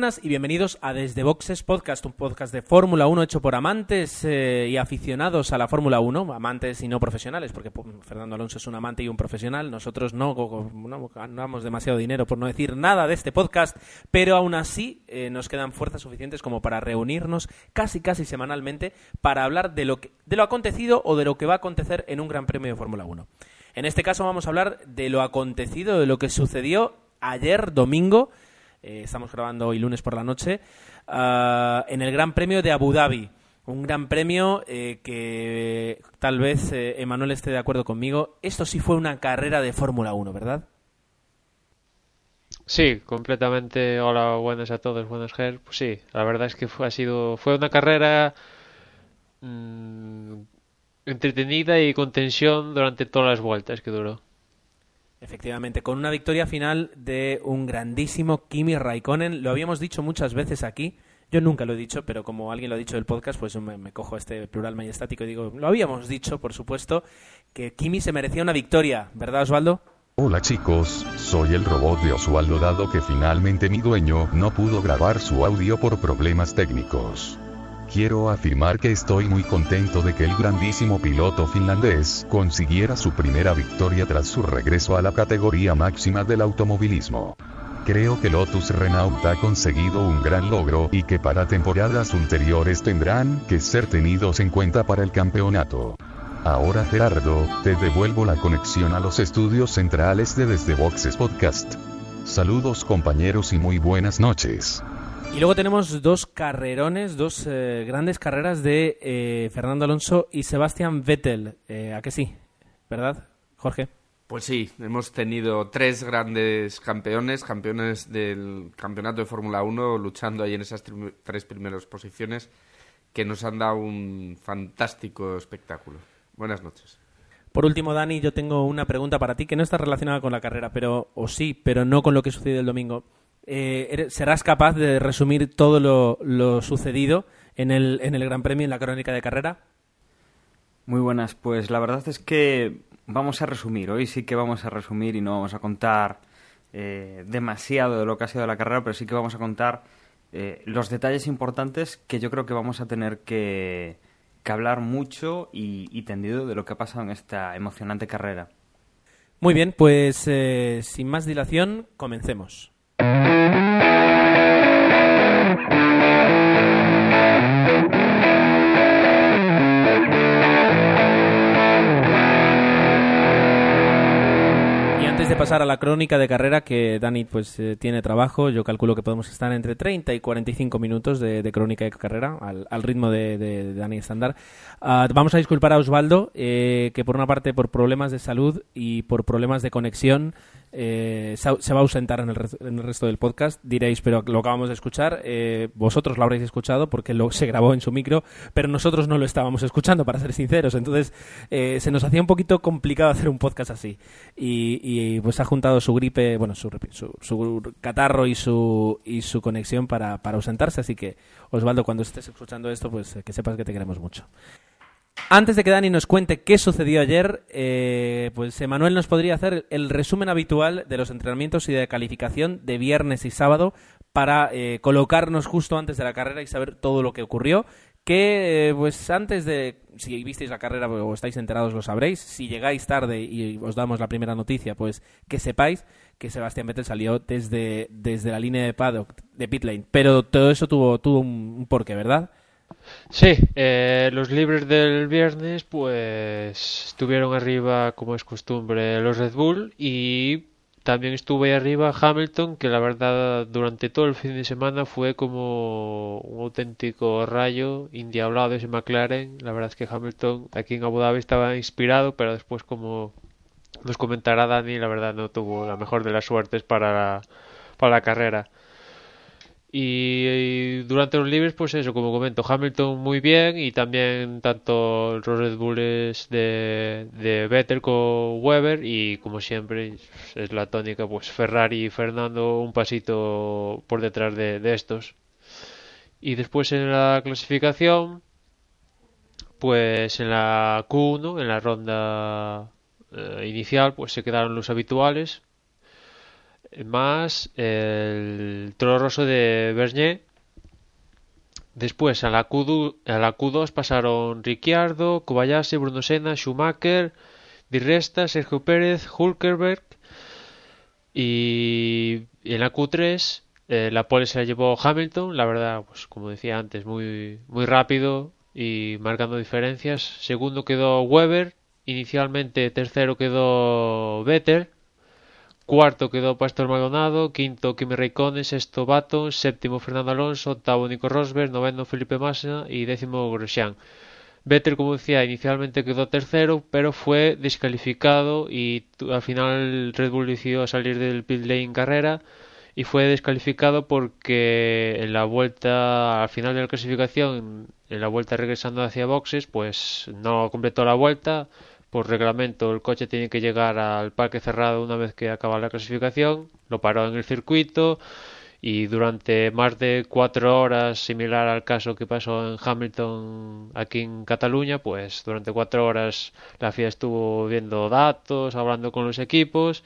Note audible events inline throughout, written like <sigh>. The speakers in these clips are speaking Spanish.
buenas y bienvenidos a Desde Boxes Podcast, un podcast de Fórmula 1 hecho por amantes eh, y aficionados a la Fórmula 1, amantes y no profesionales, porque Fernando Alonso es un amante y un profesional, nosotros no, no ganamos demasiado dinero por no decir nada de este podcast, pero aún así eh, nos quedan fuerzas suficientes como para reunirnos casi casi semanalmente para hablar de lo, que, de lo acontecido o de lo que va a acontecer en un Gran Premio de Fórmula 1. En este caso vamos a hablar de lo acontecido, de lo que sucedió ayer domingo, eh, estamos grabando hoy lunes por la noche, ah, en el Gran Premio de Abu Dhabi. Un gran premio eh, que tal vez eh, Emanuel esté de acuerdo conmigo. Esto sí fue una carrera de Fórmula 1, ¿verdad? Sí, completamente. Hola, buenas a todos, buenas Ger. Pues sí, la verdad es que fue, ha sido, fue una carrera mmm, entretenida y con tensión durante todas las vueltas que duró. Efectivamente, con una victoria final de un grandísimo Kimi Raikkonen. Lo habíamos dicho muchas veces aquí. Yo nunca lo he dicho, pero como alguien lo ha dicho del podcast, pues me, cojo este plural majestático y digo, lo habíamos dicho, por supuesto, que Kimi se merecía una victoria, ¿verdad, Osvaldo? Hola chicos, soy el robot de Osvaldo dado que finalmente mi dueño no pudo grabar su audio por problemas técnicos. Quiero afirmar que estoy muy contento de que el grandísimo piloto finlandés consiguiera su primera victoria tras su regreso a la categoría máxima del automovilismo. Creo que Lotus Renault ha conseguido un gran logro y que para temporadas ulteriores tendrán que ser tenidos en cuenta para el campeonato. Ahora Gerardo, te devuelvo la conexión a los estudios centrales de Desde Boxes Podcast. Saludos compañeros y muy buenas noches. Y luego tenemos dos carrerones, dos eh, grandes carreras de eh, Fernando Alonso y Sebastián Vettel. Eh, ¿A qué sí? ¿Verdad, Jorge? Pues sí, hemos tenido tres grandes campeones, campeones del campeonato de Fórmula 1, luchando ahí en esas tres primeras posiciones, que nos han dado un fantástico espectáculo. Buenas noches. Por último, Dani, yo tengo una pregunta para ti que no está relacionada con la carrera, pero o sí, pero no con lo que sucedió el domingo eh, serás capaz de resumir todo lo, lo sucedido en el, en el Gran Premio, en la crónica de carrera. Muy buenas, pues la verdad es que vamos a resumir, hoy sí que vamos a resumir y no vamos a contar eh, demasiado de lo que ha sido la carrera, pero sí que vamos a contar eh, los detalles importantes que yo creo que vamos a tener que, que hablar mucho y, y, tendido de lo que ha pasado en esta emocionante carrera. Muy bien, pues eh, sin más dilación, comencemos. De pasar a la crónica de carrera, que Dani pues eh, tiene trabajo, yo calculo que podemos estar entre 30 y 45 minutos de, crónica de carrera, al, ritmo de, Dani estándar. Uh, vamos a disculpar a Osvaldo, eh, que por una parte por problemas de salud y por problemas de conexión eh, se va a ausentar en el, en el, resto del podcast. Diréis, pero lo acabamos de escuchar. Eh, vosotros lo habréis escuchado porque lo, se grabó en su micro, pero nosotros no lo estábamos escuchando, para ser sinceros. Entonces, eh, se nos hacía un poquito complicado hacer un podcast así. Y, pues ha juntado su gripe, bueno, su, su, su, catarro y su, y su conexión para, para ausentarse. Así que, Osvaldo, cuando estés escuchando esto, pues que sepas que te queremos mucho. Antes de que Dani nos cuente qué sucedió ayer, eh, pues Emanuel nos podría hacer el resumen habitual de los entrenamientos y de calificación de viernes y sábado para eh, colocarnos justo antes de la carrera y saber todo lo que ocurrió. Que, eh, pues antes de, si visteis la carrera o estáis enterados lo sabréis, si llegáis tarde y os damos la primera noticia, pues que sepáis que Sebastián Vettel salió desde, desde la línea de paddock, de pit lane. Pero todo eso tuvo, tuvo un, un porqué, ¿verdad? Sí, eh, los libres del viernes pues estuvieron arriba como es costumbre los Red Bull y también estuvo ahí arriba Hamilton que la verdad durante todo el fin de semana fue como un auténtico rayo indiablado ese McLaren. La verdad es que Hamilton aquí en Abu Dhabi estaba inspirado pero después como nos comentará Dani la verdad no tuvo la mejor de las suertes para la, para la carrera Y, durante los libres, pues eso, como comento, Hamilton muy bien y también tanto los Red Bulls de, de Vettel con Weber y como siempre es la tónica, pues Ferrari y Fernando un pasito por detrás de, de estos. Y después en la clasificación, pues en la Q1, en la ronda eh, inicial, pues se quedaron los habituales, más el Toro Rosso de Bernier. Después a la, Q2, a la Q2 pasaron Ricciardo, Kobayashi, Bruno Senna, Schumacher, Di Resta, Sergio Pérez, Hulkerberg y, en la Q3 eh, la pole se la llevó Hamilton, la verdad, pues como decía antes, muy, muy rápido y marcando diferencias. Segundo quedó Weber, inicialmente tercero quedó Vettel Cuarto quedó Pastor Maldonado, quinto Kimi Raikkonen, sexto Baton, séptimo Fernando Alonso, octavo Nico Rosberg, noveno Felipe Massa y décimo Grosjean. Vettel, como decía, inicialmente quedó tercero, pero fue descalificado y al final Red Bull decidió salir del pit lane carrera y fue descalificado porque en la vuelta, al final de la clasificación, en la vuelta regresando hacia boxes, pues no completó la vuelta, por reglamento el coche tiene que llegar al parque cerrado una vez que acaba la clasificación, lo paró en el circuito y durante más de cuatro horas, similar al caso que pasó en Hamilton aquí en Cataluña, pues durante cuatro horas la FIA estuvo viendo datos, hablando con los equipos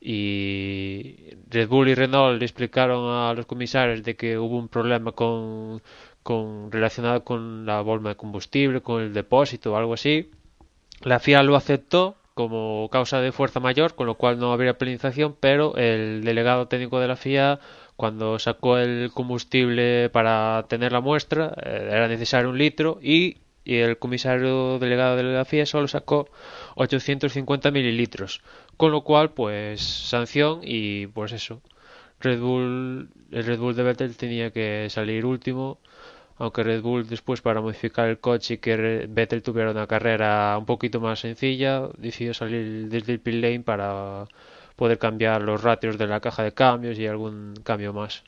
y Red Bull y Renault le explicaron a los comisarios de que hubo un problema con, con relacionado con la bomba de combustible, con el depósito o algo así la FIA lo aceptó como causa de fuerza mayor, con lo cual no habría penalización, pero el delegado técnico de la FIA, cuando sacó el combustible para tener la muestra, eh, era necesario un litro y, el comisario delegado de la FIA solo sacó 850 mililitros, con lo cual, pues, sanción y, pues eso, Red Bull, el Red Bull de Vettel tenía que salir último aunque Red Bull después para modificar el coche y que Vettel tuviera una carrera un poquito más sencilla, decidió salir desde el pit lane para poder cambiar los ratios de la caja de cambios y algún cambio más.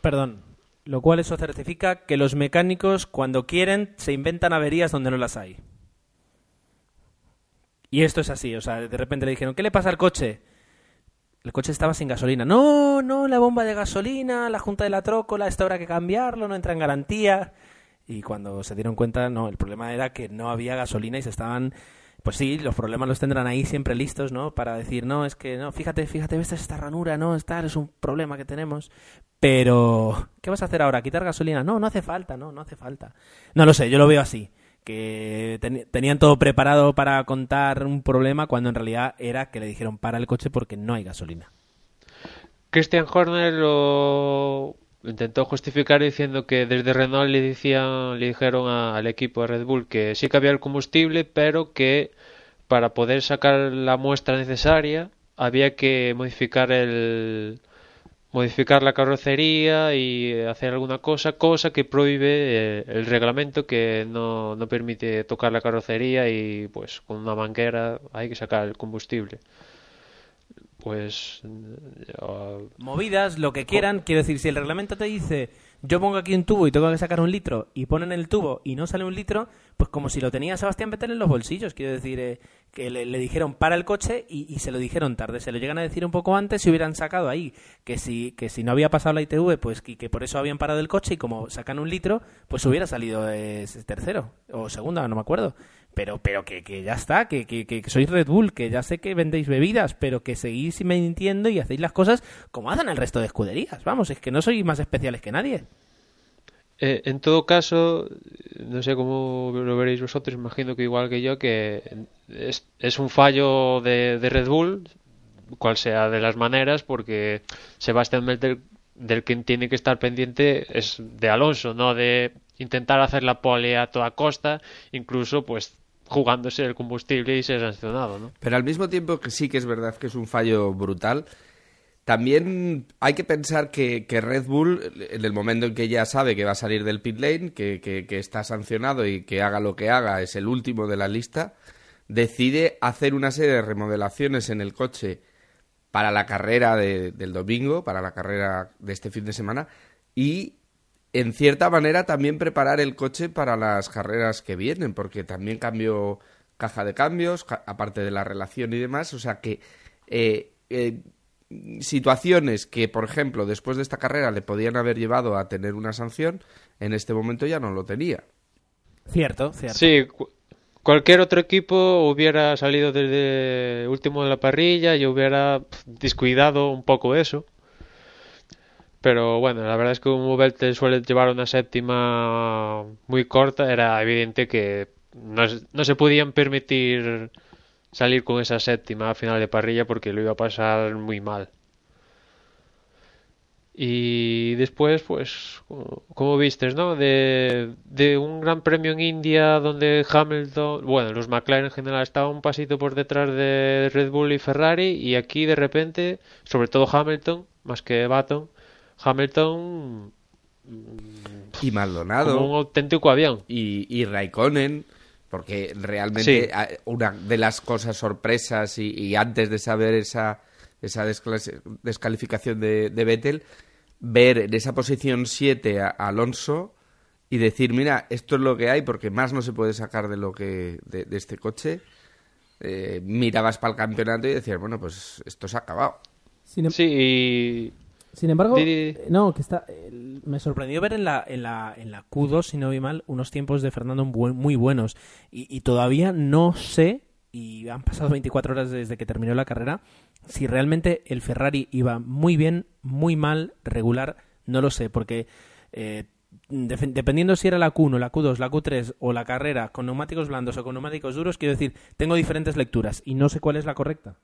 Perdón, lo cual eso certifica que los mecánicos cuando quieren se inventan averías donde no las hay. Y esto es así, o sea, de repente le dijeron, ¿qué le pasa al coche? El coche estaba sin gasolina. No, no, la bomba de gasolina, la junta de la trócola, esta habrá que cambiarlo, no entra en garantía. Y cuando se dieron cuenta, no, el problema era que no había gasolina y se estaban pues sí, los problemas los tendrán ahí siempre listos, ¿no? Para decir, no, es que, no, fíjate, fíjate, ves esta ranura, no, esta es un problema que tenemos. Pero, ¿qué vas a hacer ahora? ¿Quitar gasolina? No, no hace falta, no, no hace falta. No lo sé, yo lo veo así que tenían todo preparado para contar un problema cuando en realidad era que le dijeron para el coche porque no hay gasolina. Christian Horner lo intentó justificar diciendo que desde Renault le decían, le dijeron al equipo de Red Bull que sí que había el combustible, pero que para poder sacar la muestra necesaria había que modificar el, modificar la carrocería y hacer alguna cosa, cosa que prohíbe eh, el reglamento que no, no, permite tocar la carrocería y pues con una manguera hay que sacar el combustible. Pues... Movidas, lo que quieran, quiero decir, si el reglamento te dice yo pongo aquí un tubo y tengo que sacar un litro y ponen el tubo y no sale un litro, pues como si lo tenía Sebastián Vettel en los bolsillos. Quiero decir, eh, que le, dijeron para el coche y, se lo dijeron tarde. Se lo llegan a decir un poco antes si hubieran sacado ahí que si, que si no había pasado la ITV, pues y que por eso habían parado el coche y como sacan un litro, pues hubiera salido eh, tercero o segundo, no me acuerdo pero, pero que, que ya está, que, que, que, sois Red Bull, que ya sé que vendéis bebidas, pero que seguís mintiendo y hacéis las cosas como hacen el resto de escuderías. Vamos, es que no sois más especiales que nadie. Eh, en todo caso, no sé cómo lo veréis vosotros, imagino que igual que yo, que es, es un fallo de, de, Red Bull, cual sea de las maneras, porque Sebastián Vettel del que tiene que estar pendiente es de Alonso, no de intentar hacer la pole a toda costa, incluso pues jugándose el combustible y ser sancionado, ¿no? Pero al mismo tiempo que sí que es verdad que es un fallo brutal, también hay que pensar que, Red Bull, en el momento en que ya sabe que va a salir del pit lane, que, que, está sancionado y que haga lo que haga, es el último de la lista, decide hacer una serie de remodelaciones en el coche para la carrera del domingo, para la carrera de este fin de semana, y en cierta manera también preparar el coche para las carreras que vienen, porque también cambió caja de cambios, aparte de la relación y demás, o sea que eh, eh, situaciones que, por ejemplo, después de esta carrera le podían haber llevado a tener una sanción, en este momento ya no lo tenía. Cierto, cierto. Sí, cualquier otro equipo hubiera salido desde último de la parrilla y hubiera descuidado un poco eso. Pero bueno, la verdad es que como Vettel suele llevar una séptima muy corta, era evidente que no, no se podían permitir salir con esa séptima a final de parrilla porque lo iba a pasar muy mal. Y después, pues, como vistes, ¿no? De, de, un gran premio en India donde Hamilton, bueno, los McLaren en general estaban un pasito por detrás de Red Bull y Ferrari y aquí de repente, sobre todo Hamilton, más que Baton, Hamilton... Y Maldonado. Como un auténtico avión. Y, y Raikkonen porque realmente una de las cosas sorpresas y, antes de saber esa, esa descalificación de, de, Vettel, ver en esa posición 7 a, Alonso y decir, mira, esto es lo que hay porque más no se puede sacar de lo que de, este coche. Eh, mirabas para el campeonato y decías, bueno, pues esto se ha acabado. Em- sí, y sin embargo, no, que está, me sorprendió ver en la, en la, en la Q2, si no vi mal, unos tiempos de Fernando muy buenos. Y, todavía no sé, y han pasado 24 horas desde que terminó la carrera, si realmente el Ferrari iba muy bien, muy mal, regular, no lo sé, porque eh, dependiendo si era la Q1, la Q2, la Q3 o la carrera con neumáticos blandos o con neumáticos duros, quiero decir, tengo diferentes lecturas y no sé cuál es la correcta.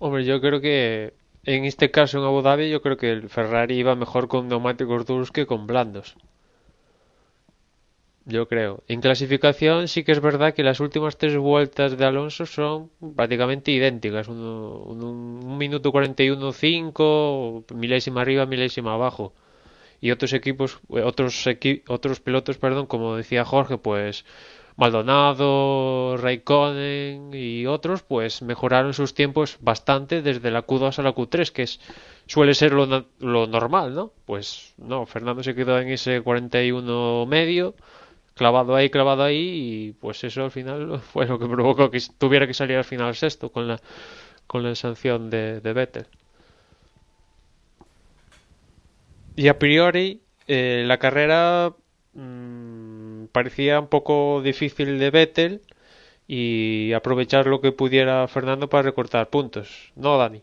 Hombre, yo creo que en este caso en Abu Dhabi yo creo que el Ferrari iba mejor con neumáticos duros que con blandos. Yo creo. En clasificación sí que es verdad que las últimas tres vueltas de Alonso son prácticamente idénticas. Un, un, minuto 41.5, milésima arriba, milésima abajo. Y otros equipos, otros, otros pilotos, perdón, como decía Jorge, pues Maldonado, Raikkonen y otros, pues mejoraron sus tiempos bastante desde la Q2 a la Q3, que es, suele ser lo, lo normal, ¿no? Pues no, Fernando se quedó en ese 41 medio, clavado ahí, clavado ahí, y pues eso al final <laughs> fue lo que provocó que tuviera que salir al final sexto con la, con la sanción de, Vettel. Y a priori, eh, la carrera Mm, parecía un poco difícil de Vettel y aprovechar lo que pudiera Fernando para recortar puntos, ¿no, Dani?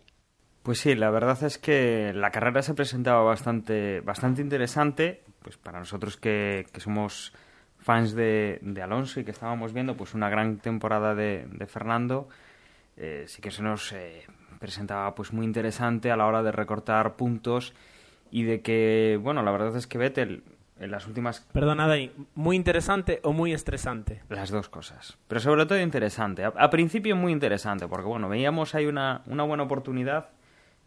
Pues sí, la verdad es que la carrera se presentaba bastante, bastante interesante, pues para nosotros que, somos fans de, Alonso y que estábamos viendo pues una gran temporada de, Fernando, eh, sí que se nos eh, presentaba pues muy interesante a la hora de recortar puntos y de que, bueno, la verdad es que Vettel en las últimas... Perdona, Dani, ¿muy interesante o muy estresante? Las dos cosas. Pero sobre todo interesante. A, principio muy interesante, porque bueno, veíamos ahí una, una buena oportunidad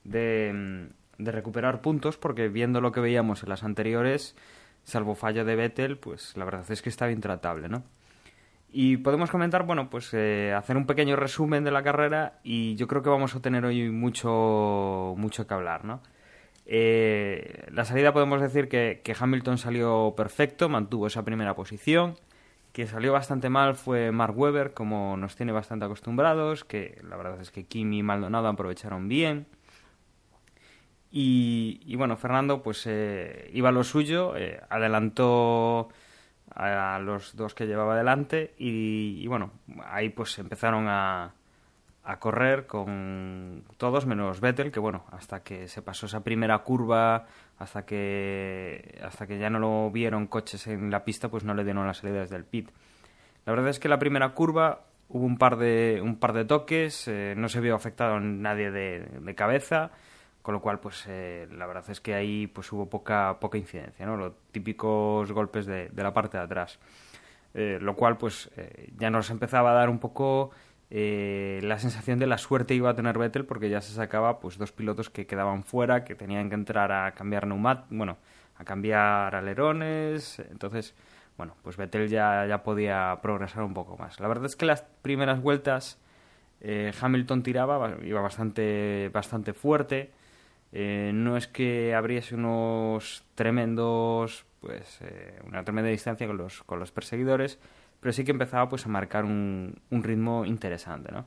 de, de, recuperar puntos, porque viendo lo que veíamos en las anteriores, salvo fallo de Vettel, pues la verdad es que estaba intratable, ¿no? Y podemos comentar, bueno, pues eh, hacer un pequeño resumen de la carrera y yo creo que vamos a tener hoy mucho, mucho que hablar, ¿no? Eh, la salida podemos decir que, Hamilton salió perfecto, mantuvo esa primera posición. Que salió bastante mal fue Mark Webber, como nos tiene bastante acostumbrados, que la verdad es que Kimi y Maldonado aprovecharon bien. Y, bueno, Fernando pues eh, iba a lo suyo, eh, adelantó a los dos que llevaba adelante y, y bueno, ahí pues empezaron a, a correr con todos menos Vettel, que bueno, hasta que se pasó esa primera curva, hasta que hasta que ya no lo vieron coches en la pista, pues no le dieron las salidas del pit. La verdad es que la primera curva hubo un par de un par de toques, eh, no se vio afectado nadie de, cabeza, con lo cual pues eh, la verdad es que ahí pues hubo poca poca incidencia, ¿no? Los típicos golpes de, la parte de atrás. Eh, lo cual pues ya nos empezaba a dar un poco eh, la sensación de la suerte iba a tener Vettel porque ya se sacaba pues dos pilotos que quedaban fuera, que tenían que entrar a cambiar neumat, bueno, a cambiar alerones, entonces, bueno, pues Vettel ya, ya podía progresar un poco más. La verdad es que las primeras vueltas eh, Hamilton tiraba, iba bastante, bastante fuerte, Eh, no es que abriese unos tremendos, pues, eh, una tremenda distancia con los, con los perseguidores, pero sí que empezaba pues a marcar un, un ritmo interesante, ¿no?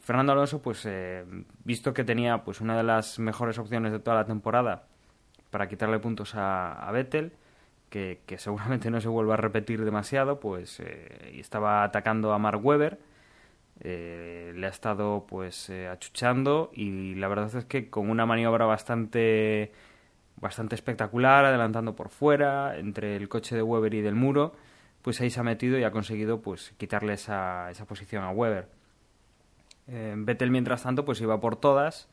Fernando Alonso, pues, eh, visto que tenía pues una de las mejores opciones de toda la temporada para quitarle puntos a, Vettel, que, que, seguramente no se vuelva a repetir demasiado, pues eh, estaba atacando a Mark Webber, eh, le ha estado pues eh, achuchando y la verdad es que con una maniobra bastante bastante espectacular, adelantando por fuera, entre el coche de Weber y del muro, pues ahí se ha metido y ha conseguido pues quitarle esa, esa posición a Weber. Eh, Vettel, mientras tanto, pues iba por todas.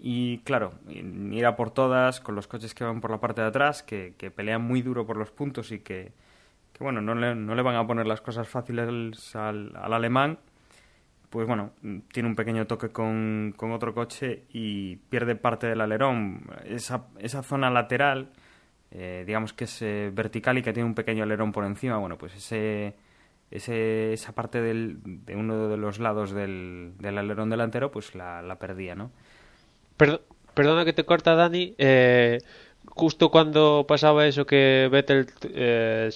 Y claro, ir a por todas con los coches que van por la parte de atrás, que, que pelean muy duro por los puntos y que, que bueno, no le, no le, van a poner las cosas fáciles al, al, alemán, pues bueno, tiene un pequeño toque con, con, otro coche y pierde parte del alerón. Esa, esa zona lateral, eh, digamos que es vertical y que tiene un pequeño alerón por encima, bueno, pues ese ese, esa parte del, de uno de los lados del, del alerón delantero, pues la, la perdía, ¿no? Perdona que te corta, Dani. Eh, justo cuando pasaba eso que Vettel eh,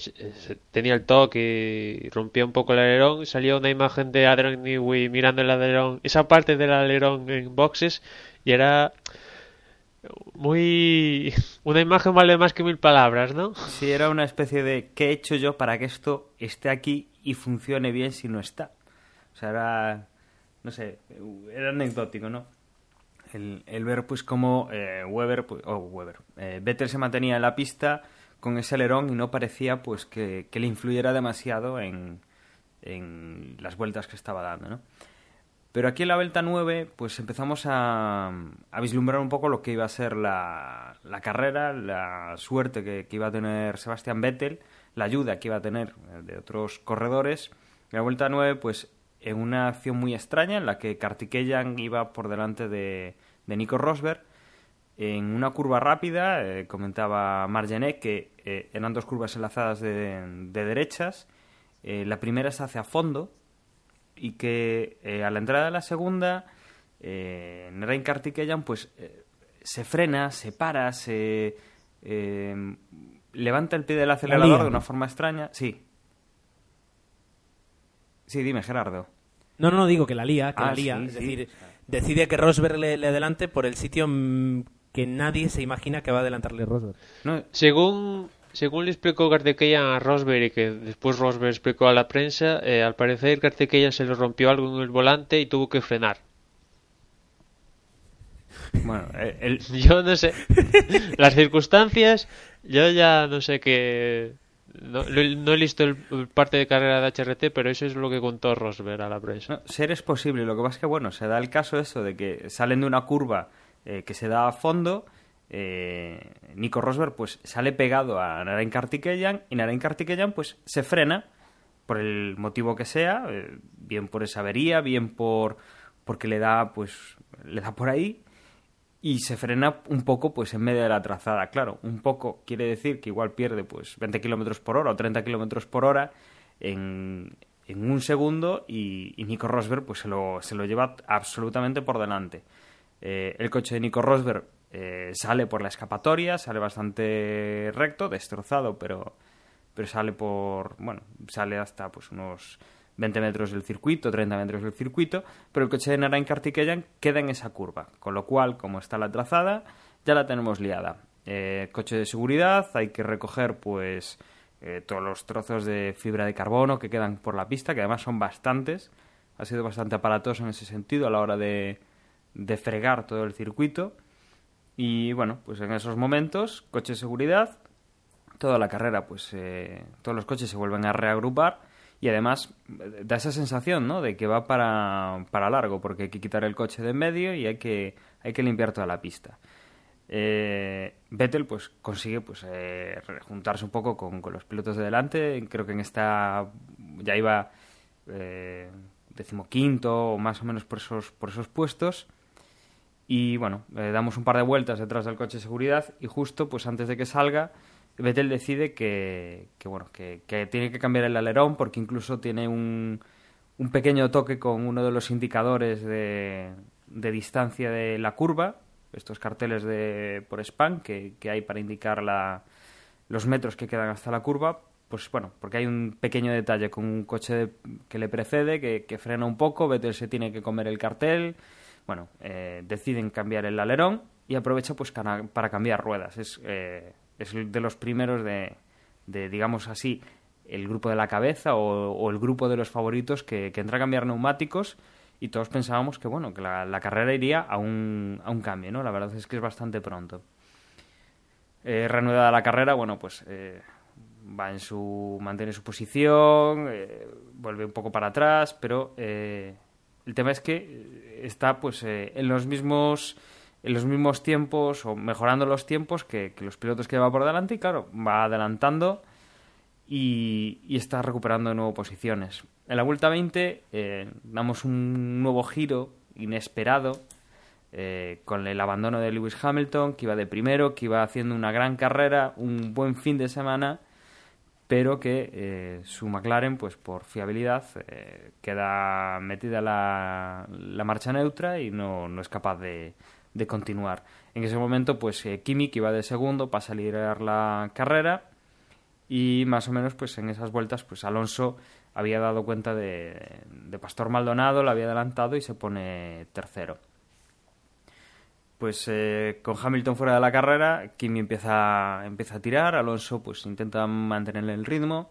tenía el toque y rompía un poco el alerón, salía una imagen de Adrian Newey mirando el alerón, esa parte del alerón en boxes, y era muy una imagen vale más que mil palabras, ¿no? Sí, era una especie de ¿qué he hecho yo para que esto esté aquí y funcione bien si no está? O sea, era no sé, era anecdótico, ¿no? El, el ver pues como eh, Weber, pues, oh, Weber, eh, Vettel se mantenía en la pista con ese alerón y no parecía pues que, que le influyera demasiado en, en las vueltas que estaba dando, ¿no? Pero aquí en la Vuelta 9, pues empezamos a, vislumbrar un poco lo que iba a ser la, carrera, la suerte que, iba a tener Sebastián Vettel, la ayuda que iba a tener de otros corredores. En la Vuelta 9, pues en una acción muy extraña en la que Kartikeyan iba por delante de, de Nico Rosberg. En una curva rápida, eh, comentaba Margenek que eh, eran dos curvas enlazadas de, de derechas. Eh, la primera se hace a fondo, y que eh, a la entrada de la segunda eh, Nerain Kartikeyan pues eh, se frena, se para, se eh, levanta el pie del acelerador de una forma extraña. Sí. Sí, dime, Gerardo. No, no, digo que la lía, que Ah, la lía. sí, es sí. decir, decide que Rosberg le, le adelante por el sitio mm, que nadie se imagina que va a adelantarle Rosberg. No, Según, según le explicó Kartikeyan a Rosberg y que después Rosberg explicó a la prensa, eh, al parecer Kartikeyan se le rompió algo en el volante y tuvo que frenar. bueno, eh, el, <laughs> Yo no sé. <laughs> Las circunstancias, yo ya no sé qué. No, he visto el, el parte de carrera de HRT, pero eso es lo que contó Rosberg a la prensa. No, ser es posible. Lo que pasa es que, bueno, se da el caso eso de que salen de una curva eh, que se da a fondo. Eh, Nico Rosberg pues sale pegado a Narain Kartikeyan y Narain Kartikeyan pues se frena por el motivo que sea, eh, bien por esa avería, bien por porque le da pues le da por ahí y se frena un poco pues en medio de la trazada. Claro, un poco quiere decir que igual pierde pues 20 kilómetros por hora o 30 kilómetros por hora en, un segundo y, y Nico Rosberg pues se lo, se lo lleva absolutamente por delante. Eh, el coche de Nico Rosberg eh, sale por la escapatoria, sale bastante recto, destrozado, pero, pero sale por, bueno, sale hasta pues unos 20 metros del circuito, 30 metros del circuito, pero el coche de Narain Kartikeyan queda en esa curva, con lo cual, como está la trazada, ya la tenemos liada. Eh, coche de seguridad, hay que recoger pues eh, todos los trozos de fibra de carbono que quedan por la pista, que además son bastantes, ha sido bastante aparatoso en ese sentido a la hora de, de fregar todo el circuito. Y bueno, pues en esos momentos, coche de seguridad, toda la carrera, pues eh, todos los coches se vuelven a reagrupar y además eh, da esa sensación, ¿no? De que va para, para largo, porque hay que quitar el coche de en medio y hay que, hay que limpiar toda la pista. Eh, Vettel pues consigue pues eh, juntarse un poco con, con, los pilotos de delante. Creo que en esta ya iba eh, decimoquinto o más o menos por esos, por esos puestos. Y bueno, damos un par de vueltas detrás del coche de seguridad y justo pues antes de que salga, Vettel decide que, que bueno, que, que, tiene que cambiar el alerón porque incluso tiene un, un pequeño toque con uno de los indicadores de, de distancia de la curva estos carteles de por spam que, que hay para indicar la, los metros que quedan hasta la curva, pues bueno, porque hay un pequeño detalle con un coche que le precede, que, frena un poco, Vettel se tiene que comer el cartel, bueno, eh, deciden cambiar el alerón y aprovecha pues para cambiar ruedas. Es, eh, es de los primeros de, de, digamos así, el grupo de la cabeza o, el grupo de los favoritos que, entra a cambiar neumáticos y todos pensábamos que bueno que la, carrera iría a un, a un cambio, ¿no? La verdad es que es bastante pronto. Eh, reanudada la carrera, bueno, pues eh, va en su mantiene su posición, eh, vuelve un poco para atrás, pero eh, el tema es que está pues en los mismos en los mismos tiempos o mejorando los tiempos que, los pilotos que va por delante y claro, va adelantando y, está recuperando de nuevo posiciones. En la vuelta 20 eh, damos un nuevo giro inesperado eh, con el abandono de Lewis Hamilton, que iba de primero, que iba haciendo una gran carrera, un buen fin de semana, pero que eh, su McLaren, pues por fiabilidad, queda metida la, la marcha neutra y no, no es capaz de, de continuar. En ese momento, pues eh, Kimi, que iba de segundo, pasa a liderar la carrera y más o menos, pues en esas vueltas, pues Alonso había dado cuenta de, de Pastor Maldonado, lo había adelantado y se pone tercero. Pues eh, con Hamilton fuera de la carrera, Kimi empieza, empieza a tirar, Alonso pues intenta mantener el ritmo.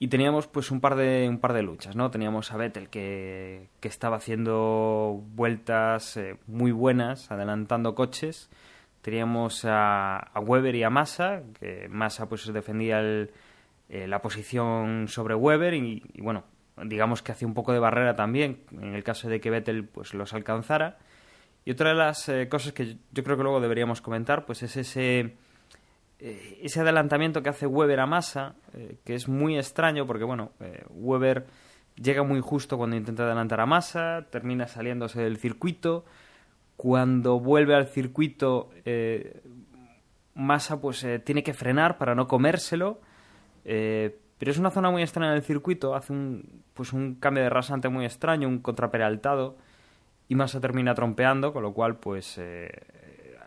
Y teníamos pues un par de un par de luchas no teníamos a Vettel que, que estaba haciendo vueltas eh, muy buenas adelantando coches. Teníamos a, a, Weber y a Massa que Massa pues defendía el, eh, la posición sobre Weber y, bueno digamos que hacía un poco de barrera también en el caso de que Vettel pues los alcanzara y otra de las eh, cosas que yo creo que luego deberíamos comentar pues es ese eh, ese adelantamiento que hace Weber a Massa, eh, que es muy extraño porque, bueno, Weber llega muy justo cuando intenta adelantar a Massa, termina saliéndose del circuito. Cuando vuelve al circuito, Massa pues tiene que frenar para no comérselo. pero es una zona muy extraña del circuito, hace un, pues un cambio de rasante muy extraño, un contraperaltado, y Massa termina trompeando, con lo cual pues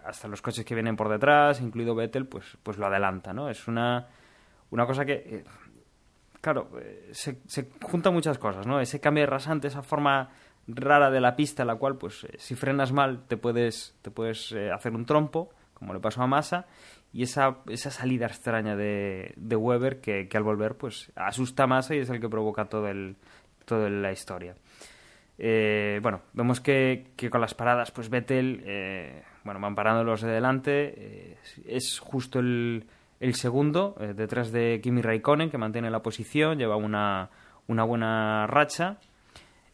hasta los coches que vienen por detrás, incluido Vettel, pues, pues lo adelanta, ¿no? Es una, una cosa que, eh, claro, eh, se, se juntan muchas cosas, ¿no? Ese cambio de rasante, esa forma rara de la pista, la cual, pues, eh, si frenas mal, te puedes, te puedes hacer un trompo, como le pasó a Massa, y esa, esa salida extraña de, de Weber que, que, al volver, pues, asusta a Massa y es el que provoca todo el, toda la historia. Bueno, vemos que, que, con las paradas, pues Vettel bueno, van parando los de delante. Eh, es justo el, el segundo, eh, detrás de Kimi Raikkonen, que mantiene la posición, lleva una, una buena racha.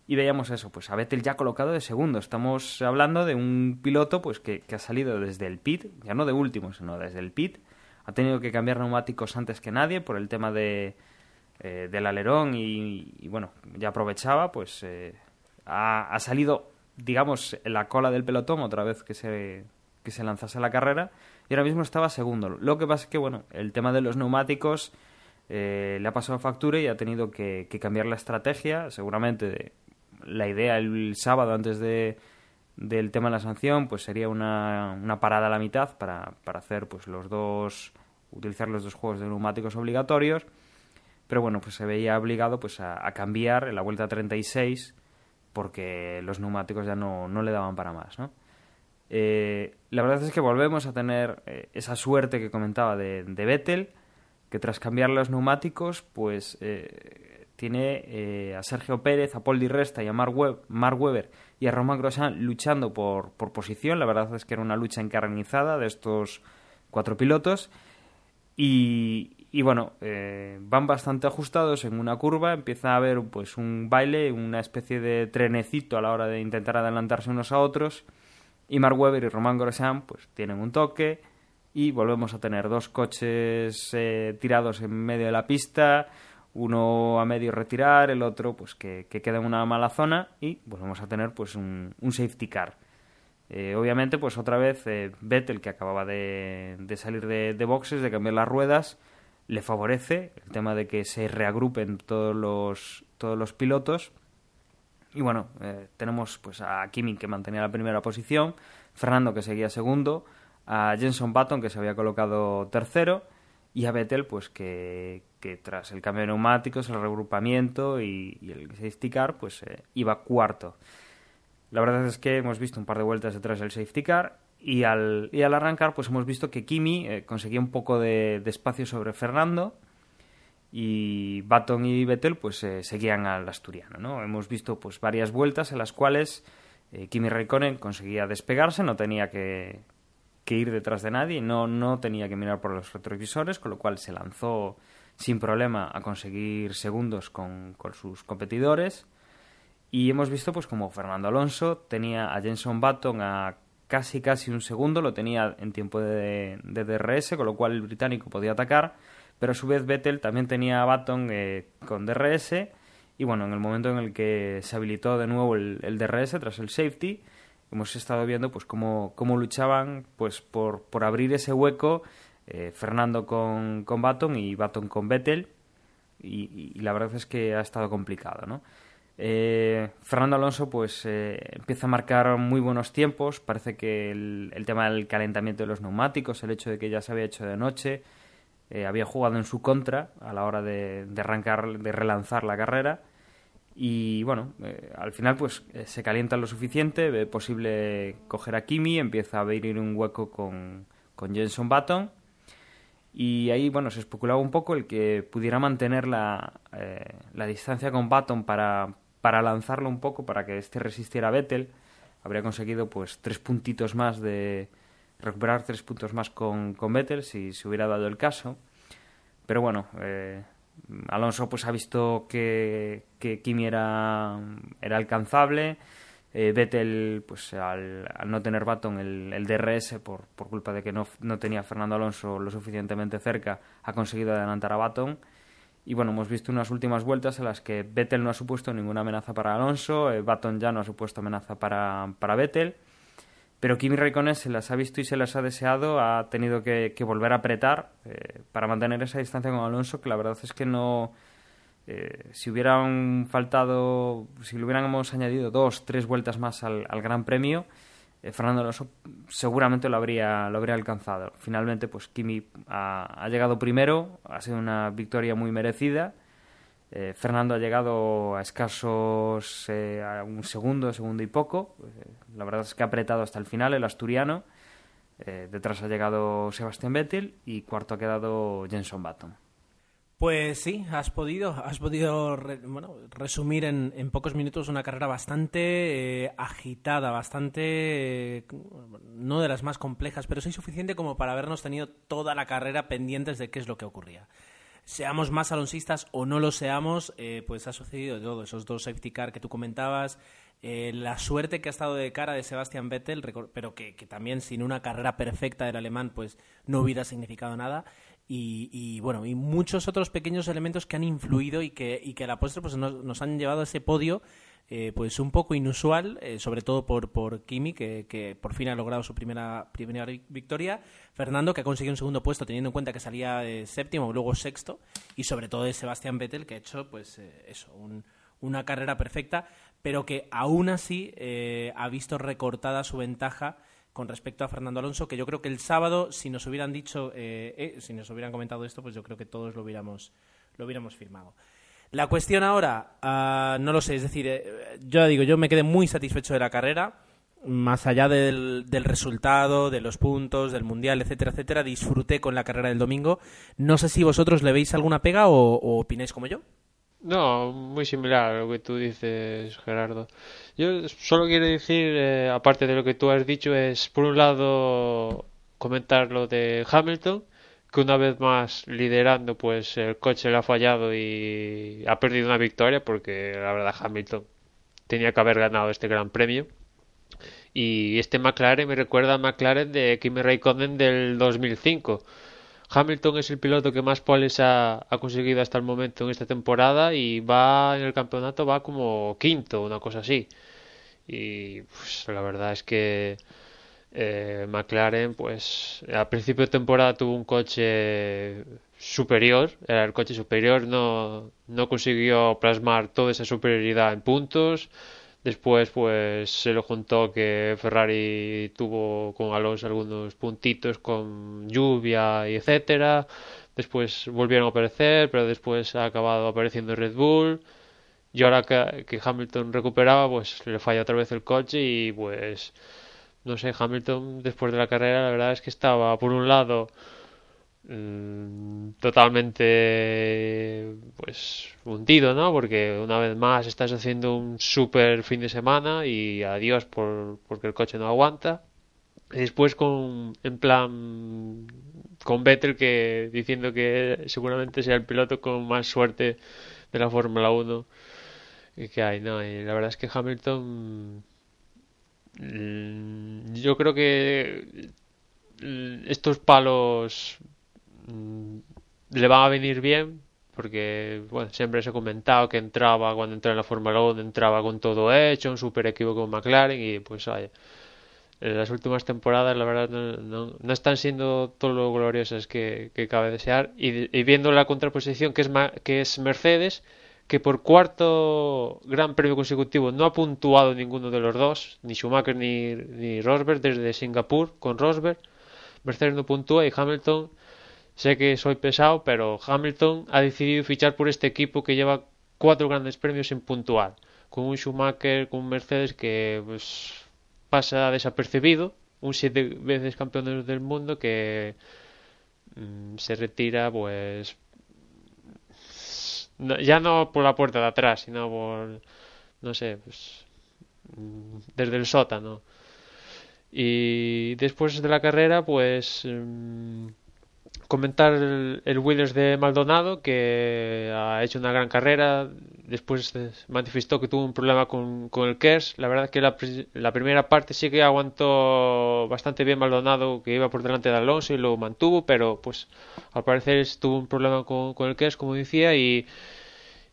Y veíamos eso, pues a Vettel ya colocado de segundo. Estamos hablando de un piloto pues que, ha salido desde el pit, ya no de último, sino desde el pit. Ha tenido que cambiar neumáticos antes que nadie por el tema de, eh, del alerón y, bueno, ya aprovechaba, pues ha, salido digamos, en la cola del pelotón otra vez que se, que se lanzase la carrera y ahora mismo estaba segundo. Lo que pasa es que, bueno, el tema de los neumáticos eh, le ha pasado factura y ha tenido que, cambiar la estrategia. Seguramente la idea el sábado antes de, del tema de la sanción pues sería una, una parada a la mitad para, para hacer pues los dos utilizar los dos juegos de neumáticos obligatorios pero bueno pues se veía obligado pues a, a cambiar en la vuelta 36 porque los neumáticos ya no, no le daban para más, ¿no? Eh, la verdad es que volvemos a tener eh, esa suerte que comentaba de, de, Vettel, que tras cambiar los neumáticos, pues eh, tiene a Sergio Pérez, a Paul Di Resta y a Mark, Webber y a Romain Grosjean luchando por, por posición. La verdad es que era una lucha encarnizada de estos cuatro pilotos. Y, y bueno, eh, van bastante ajustados en una curva, empieza a haber pues un baile, una especie de trenecito a la hora de intentar adelantarse unos a otros y Mark Webber y Román Grosjean pues tienen un toque y volvemos a tener dos coches eh, tirados en medio de la pista, uno a medio retirar, el otro pues que, queda en una mala zona y volvemos a tener pues un, safety car. Eh, obviamente pues otra vez Vettel que acababa de, salir de boxes, de cambiar las ruedas, le favorece el tema de que se reagrupen todos los, todos los pilotos y bueno, eh, tenemos pues a Kimi que mantenía la primera posición, Fernando que seguía segundo, a Jenson Button que se había colocado tercero y a Vettel pues que, tras el cambio de neumáticos, el regrupamiento y, el safety car pues eh, iba cuarto. La verdad es que hemos visto un par de vueltas detrás del safety car y al, y al arrancar pues hemos visto que Kimi eh, conseguía un poco de, espacio sobre Fernando y Baton y Vettel pues eh, seguían al asturiano. ¿no? Hemos visto pues varias vueltas en las cuales eh, Kimi Raikkonen conseguía despegarse, no tenía que, que, ir detrás de nadie, no, no tenía que mirar por los retrovisores, con lo cual se lanzó sin problema a conseguir segundos con, con sus competidores. Y hemos visto pues como Fernando Alonso tenía a Jenson Button a casi casi un segundo, lo tenía en tiempo de, DRS, con lo cual el británico podía atacar, pero a su vez Vettel también tenía a Baton eh, con DRS y bueno, en el momento en el que se habilitó de nuevo el, DRS tras el safety, hemos estado viendo pues cómo, cómo luchaban pues por, por abrir ese hueco eh, Fernando con, con Baton y Baton con Vettel y, la verdad es que ha estado complicado, ¿no? Eh, Fernando Alonso pues eh, empieza a marcar muy buenos tiempos. Parece que el, tema del calentamiento de los neumáticos, el hecho de que ya se había hecho de noche, eh, había jugado en su contra a la hora de, arrancar, de relanzar la carrera. Y bueno, al final pues se calienta lo suficiente, ve posible coger a Kimi, empieza a abrir un hueco con, con Jenson Button. Y ahí, bueno, se especulaba un poco el que pudiera mantener la, la distancia con Button para, para lanzarlo un poco, para que este resistiera a Vettel, habría conseguido pues tres puntitos más de recuperar tres puntos más con, con Vettel si se hubiera dado el caso. Pero bueno, eh, Alonso pues ha visto que, que Kimi era, era alcanzable. Eh, Vettel, pues al, no tener Baton el, el DRS por, por, culpa de que no, no tenía Fernando Alonso lo suficientemente cerca, ha conseguido adelantar a Baton y bueno, hemos visto unas últimas vueltas en las que Vettel no ha supuesto ninguna amenaza para Alonso, eh, Baton ya no ha supuesto amenaza para, para Vettel, pero Kimi Raikkonen se las ha visto y se las ha deseado, ha tenido que, volver a apretar eh, para mantener esa distancia con Alonso, que la verdad es que no... Eh, si hubieran faltado, si le hubiéramos añadido dos, tres vueltas más al, al Gran Premio, eh, Fernando Alonso seguramente lo habría, lo habría alcanzado. Finalmente, pues Kimi ha, llegado primero, ha sido una victoria muy merecida. Eh, Fernando ha llegado a escasos eh, a un segundo, segundo y poco. la verdad es que ha apretado hasta el final el asturiano. detrás ha llegado Sebastián Vettel y cuarto ha quedado Jenson Button. Pues sí, has podido, has podido bueno, resumir en, en, pocos minutos una carrera bastante eh, agitada, bastante eh, no de las más complejas, pero sí suficiente como para habernos tenido toda la carrera pendientes de qué es lo que ocurría. Seamos más alonsistas o no lo seamos, eh, pues ha sucedido todo, esos dos safety car que tú comentabas, la suerte que ha estado de cara de Sebastian Vettel, pero que, que también sin una carrera perfecta del alemán, pues no hubiera significado nada y, bueno, y muchos otros pequeños elementos que han influido y que, y que a la postre pues, nos, han llevado a ese podio eh, pues un poco inusual, eh, sobre todo por, por Kimi, que, que, por fin ha logrado su primera, primera victoria, Fernando, que ha conseguido un segundo puesto teniendo en cuenta que salía de séptimo, luego sexto, y sobre todo de Sebastián Vettel, que ha hecho pues eh, eso, una carrera perfecta, pero que aún así ha visto recortada su ventaja con respecto a Fernando Alonso, que yo creo que el sábado, si nos hubieran dicho, eh, eh, si nos hubieran comentado esto, pues yo creo que todos lo hubiéramos, lo hubiéramos firmado. La cuestión ahora, ah, no lo sé, es decir, eh, yo digo, yo me quedé muy satisfecho de la carrera, más allá del, resultado, de los puntos, del mundial, etcétera, etcétera, disfruté con la carrera del domingo. No sé si vosotros le veis alguna pega o, o opináis como yo. No, muy similar a lo que tú dices, Gerardo. Yo solo quiero decir, eh, aparte de lo que tú has dicho, es por un lado comentar lo de Hamilton, que una vez más liderando, pues el coche le ha fallado y ha perdido una victoria, porque la verdad Hamilton tenía que haber ganado este gran premio. Y este McLaren me recuerda a McLaren de Kimi Raikkonen del 2005 Hamilton es el piloto que más poles ha, conseguido hasta el momento en esta temporada y va en el campeonato va como quinto, una cosa así. Y pues, la verdad es que eh, McLaren, pues a principio de temporada tuvo un coche superior, era el coche superior, no, no consiguió plasmar toda esa superioridad en puntos, Después, pues se lo juntó que Ferrari tuvo con Alonso algunos puntitos con lluvia y etcétera. Después volvieron a aparecer, pero después ha acabado apareciendo Red Bull. Y ahora que, que Hamilton recuperaba, pues le falla otra vez el coche y pues no sé, Hamilton después de la carrera la verdad es que estaba por un lado totalmente pues hundido, ¿no? Porque una vez más estás haciendo un super fin de semana y adiós por, porque el coche no aguanta. Y después con en plan con Vettel que diciendo que seguramente sea el piloto con más suerte de la Fórmula 1 que hay, ¿no? Y la verdad es que Hamilton Mm, yo creo que mm, estos palos mm, le van a venir bien porque bueno, siempre se ha comentado que entraba cuando entraba en la Fórmula 1 entraba con todo hecho, un super equipo con McLaren y pues vaya en las últimas temporadas la verdad no, no, están siendo todo lo gloriosas que, cabe desear y, y, viendo la contraposición que es, que es Mercedes que por cuarto gran premio consecutivo no ha puntuado ninguno de los dos, ni Schumacher ni, ni Rosberg desde Singapur con Rosberg. Mercedes no puntúa y Hamilton, sé que soy pesado, pero Hamilton ha decidido fichar por este equipo que lleva cuatro grandes premios sin puntuar, con un Schumacher, con un Mercedes que pues, pasa desapercibido, un siete veces campeón del mundo que mm, se retira pues ya no por la puerta de atrás, sino por, no sé, pues, mm, desde el sótano. Y después de la carrera, pues mm, comentar el, el, Williams de Maldonado, que ha hecho una gran carrera. Después manifestó que tuvo un problema con, con el KERS. La verdad que la, la, primera parte sí que aguantó bastante bien Maldonado, que iba por delante de Alonso y lo mantuvo, pero pues al parecer tuvo un problema con, con el KERS, como decía, y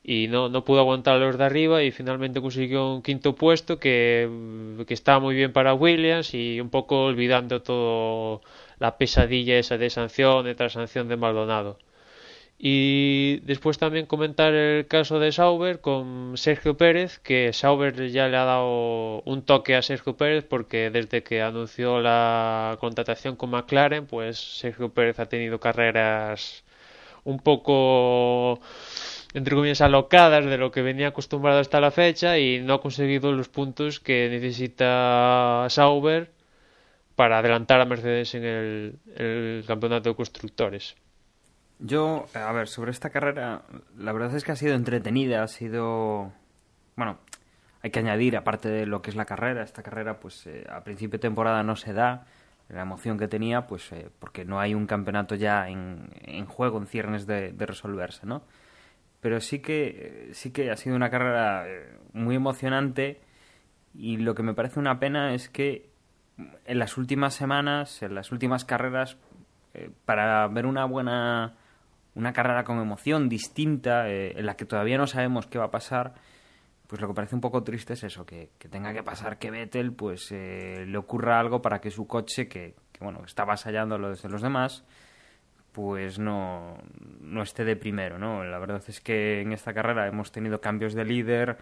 y no, no pudo aguantar los de arriba y finalmente consiguió un quinto puesto que, que estaba muy bien para Williams y un poco olvidando todo la pesadilla esa de sanción, de tras sanción de Maldonado. Y después también comentar el caso de Sauber con Sergio Pérez, que Sauber ya le ha dado un toque a Sergio Pérez porque desde que anunció la contratación con McLaren, pues Sergio Pérez ha tenido carreras un poco entre comillas, alocadas de lo que venía acostumbrado hasta la fecha y no ha conseguido los puntos que necesita Sauber para adelantar a Mercedes en el, campeonato de constructores. Yo, a ver, sobre esta carrera, la verdad es que ha sido entretenida, ha sido... Bueno, hay que añadir, aparte de lo que es la carrera, esta carrera, pues eh, a principio de temporada no se da, la emoción que tenía, pues eh, porque no hay un campeonato ya en, en juego, en ciernes de, de resolverse, ¿no? pero sí que, sí que ha sido una carrera eh, muy emocionante y lo que me parece una pena es que en las últimas semanas, en las últimas carreras, eh, para ver una buena, una carrera con emoción distinta, eh, en la que todavía no sabemos qué va a pasar, pues lo que parece un poco triste es eso, que, tenga que pasar que Vettel pues le ocurra algo para que su coche, que, que está avasallando lo de los demás, pues no, no esté de primero, ¿no? La verdad es que en esta carrera hemos tenido cambios de líder,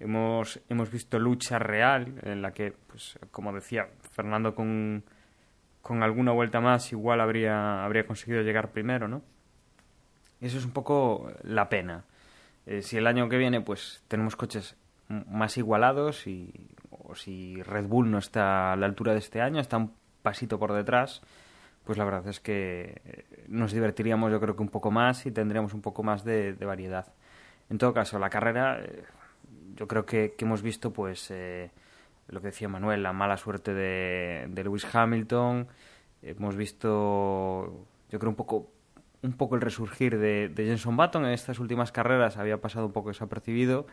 hemos, hemos visto lucha real en la que, pues, como decía, Fernando con, con alguna vuelta más igual habría, habría conseguido llegar primero, ¿no? Eso es un poco la pena. Eh, si el año que viene, pues, tenemos coches más igualados y o si Red Bull no está a la altura de este año, está un pasito por detrás, pues la verdad es que eh, nos divertiríamos yo creo que un poco más y tendríamos un poco más de, variedad. En todo caso, la carrera, eh, yo creo que, hemos visto pues eh, lo que decía Manuel, la mala suerte de, de Lewis Hamilton, hemos visto yo creo un poco un poco el resurgir de, Jenson Button. En estas últimas carreras había pasado un poco desapercibido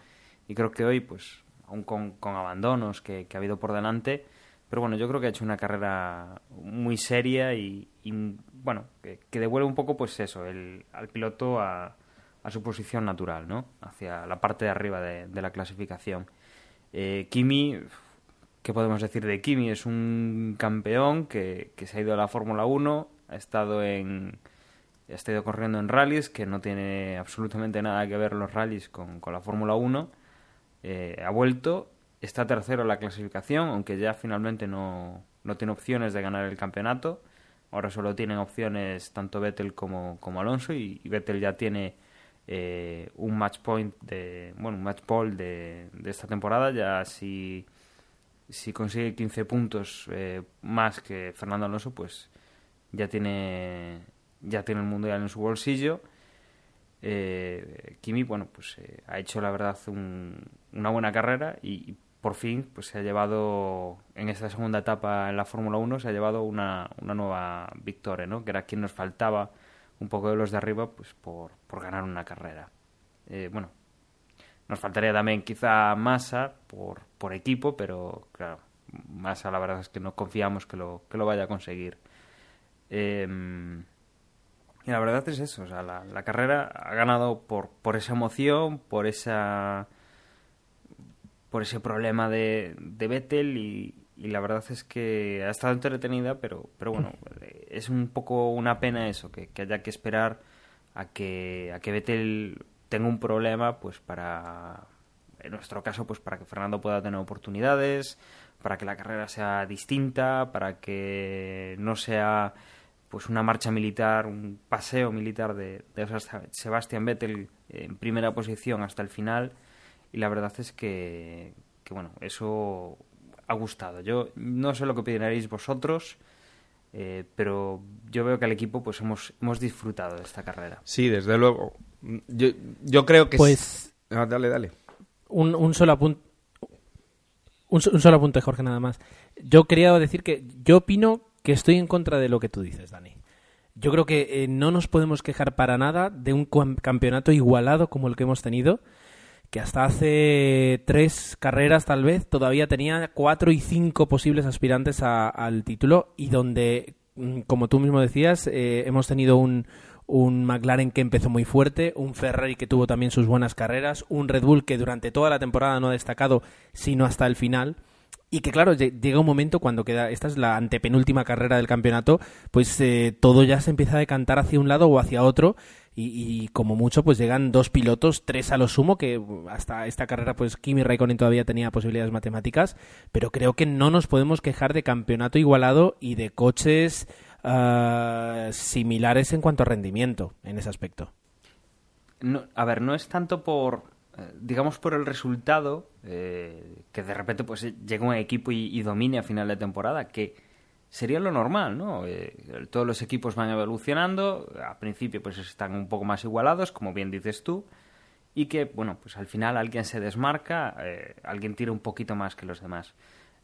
y creo que hoy pues aún con, con abandonos que, que ha habido por delante pero bueno, yo creo que ha hecho una carrera muy seria y, bueno, que, devuelve un poco, pues eso, el, al piloto a, a, su posición natural, ¿no? Hacia la parte de arriba de, la clasificación. Eh, Kimi, ¿qué podemos decir de Kimi? Es un campeón que, que se ha ido a la Fórmula 1, ha estado en ha estado corriendo en rallies, que no tiene absolutamente nada que ver los rallies con, con la Fórmula 1. Eh, ha vuelto está tercero en la clasificación, aunque ya finalmente no, no tiene opciones de ganar el campeonato. Ahora solo tienen opciones tanto Vettel como, como Alonso y, Vettel ya tiene eh, un match point de bueno un match ball de, de esta temporada ya si si consigue 15 puntos eh, más que Fernando Alonso pues ya tiene ya tiene el mundial en su bolsillo eh, Kimi bueno pues eh, ha hecho la verdad una buena carrera y, por fin pues se ha llevado en esta segunda etapa en la Fórmula 1 se ha llevado una, una nueva victoria ¿no? que era quien nos faltaba un poco de los de arriba pues por, por ganar una carrera. Eh, bueno nos faltaría también quizá Massa por, por equipo pero claro Massa la verdad es que no confiamos que lo, que lo vaya a conseguir. Eh, y la verdad es eso, o sea, la, carrera ha ganado por, por esa emoción, por esa por ese problema de, de Vettel y, la verdad es que ha estado entretenida, pero, pero bueno, <laughs> es un poco una pena eso, que, haya que esperar a que, a que Vettel tenga un problema, pues para, en nuestro caso, pues para que Fernando pueda tener oportunidades, para que la carrera sea distinta, para que no sea pues una marcha militar, un paseo militar de, Sebastián Vettel en primera posición hasta el final y la verdad es que, bueno, eso ha gustado. Yo no sé lo que opinaréis vosotros, eh, pero yo veo que al equipo pues hemos, hemos disfrutado de esta carrera. Sí, desde luego. Yo, yo creo que... Pues... Ah, dale, dale. Un, un solo apunte. Un, un, solo apunte, Jorge, nada más. Yo quería decir que yo opino que estoy en contra de lo que tú dices, Dani. Yo creo que eh, no nos podemos quejar para nada de un campeonato igualado como el que hemos tenido, que hasta hace tres carreras tal vez todavía tenía cuatro y cinco posibles aspirantes al título y donde, mm, como tú mismo decías, eh, hemos tenido un, un McLaren que empezó muy fuerte, un Ferrari que tuvo también sus buenas carreras, un Red Bull que durante toda la temporada no ha destacado sino hasta el final y que claro, llega un momento cuando queda, esta es la antepenúltima carrera del campeonato, pues eh, todo ya se empieza a decantar hacia un lado o hacia otro y, como mucho pues llegan dos pilotos, tres a lo sumo, que hasta esta carrera pues Kimi Raikkonen todavía tenía posibilidades matemáticas, pero creo que no nos podemos quejar de campeonato igualado y de coches ah, similares en cuanto a rendimiento en ese aspecto. A ver, no es tanto por digamos por el resultado, eh, que de repente pues llegue un equipo y, domine a final de temporada, que sería lo normal, ¿no? Eh, todos los equipos van evolucionando, al principio pues están un poco más igualados, como bien dices tú, y que, bueno, pues al final alguien se desmarca, alguien tira un poquito más que los demás.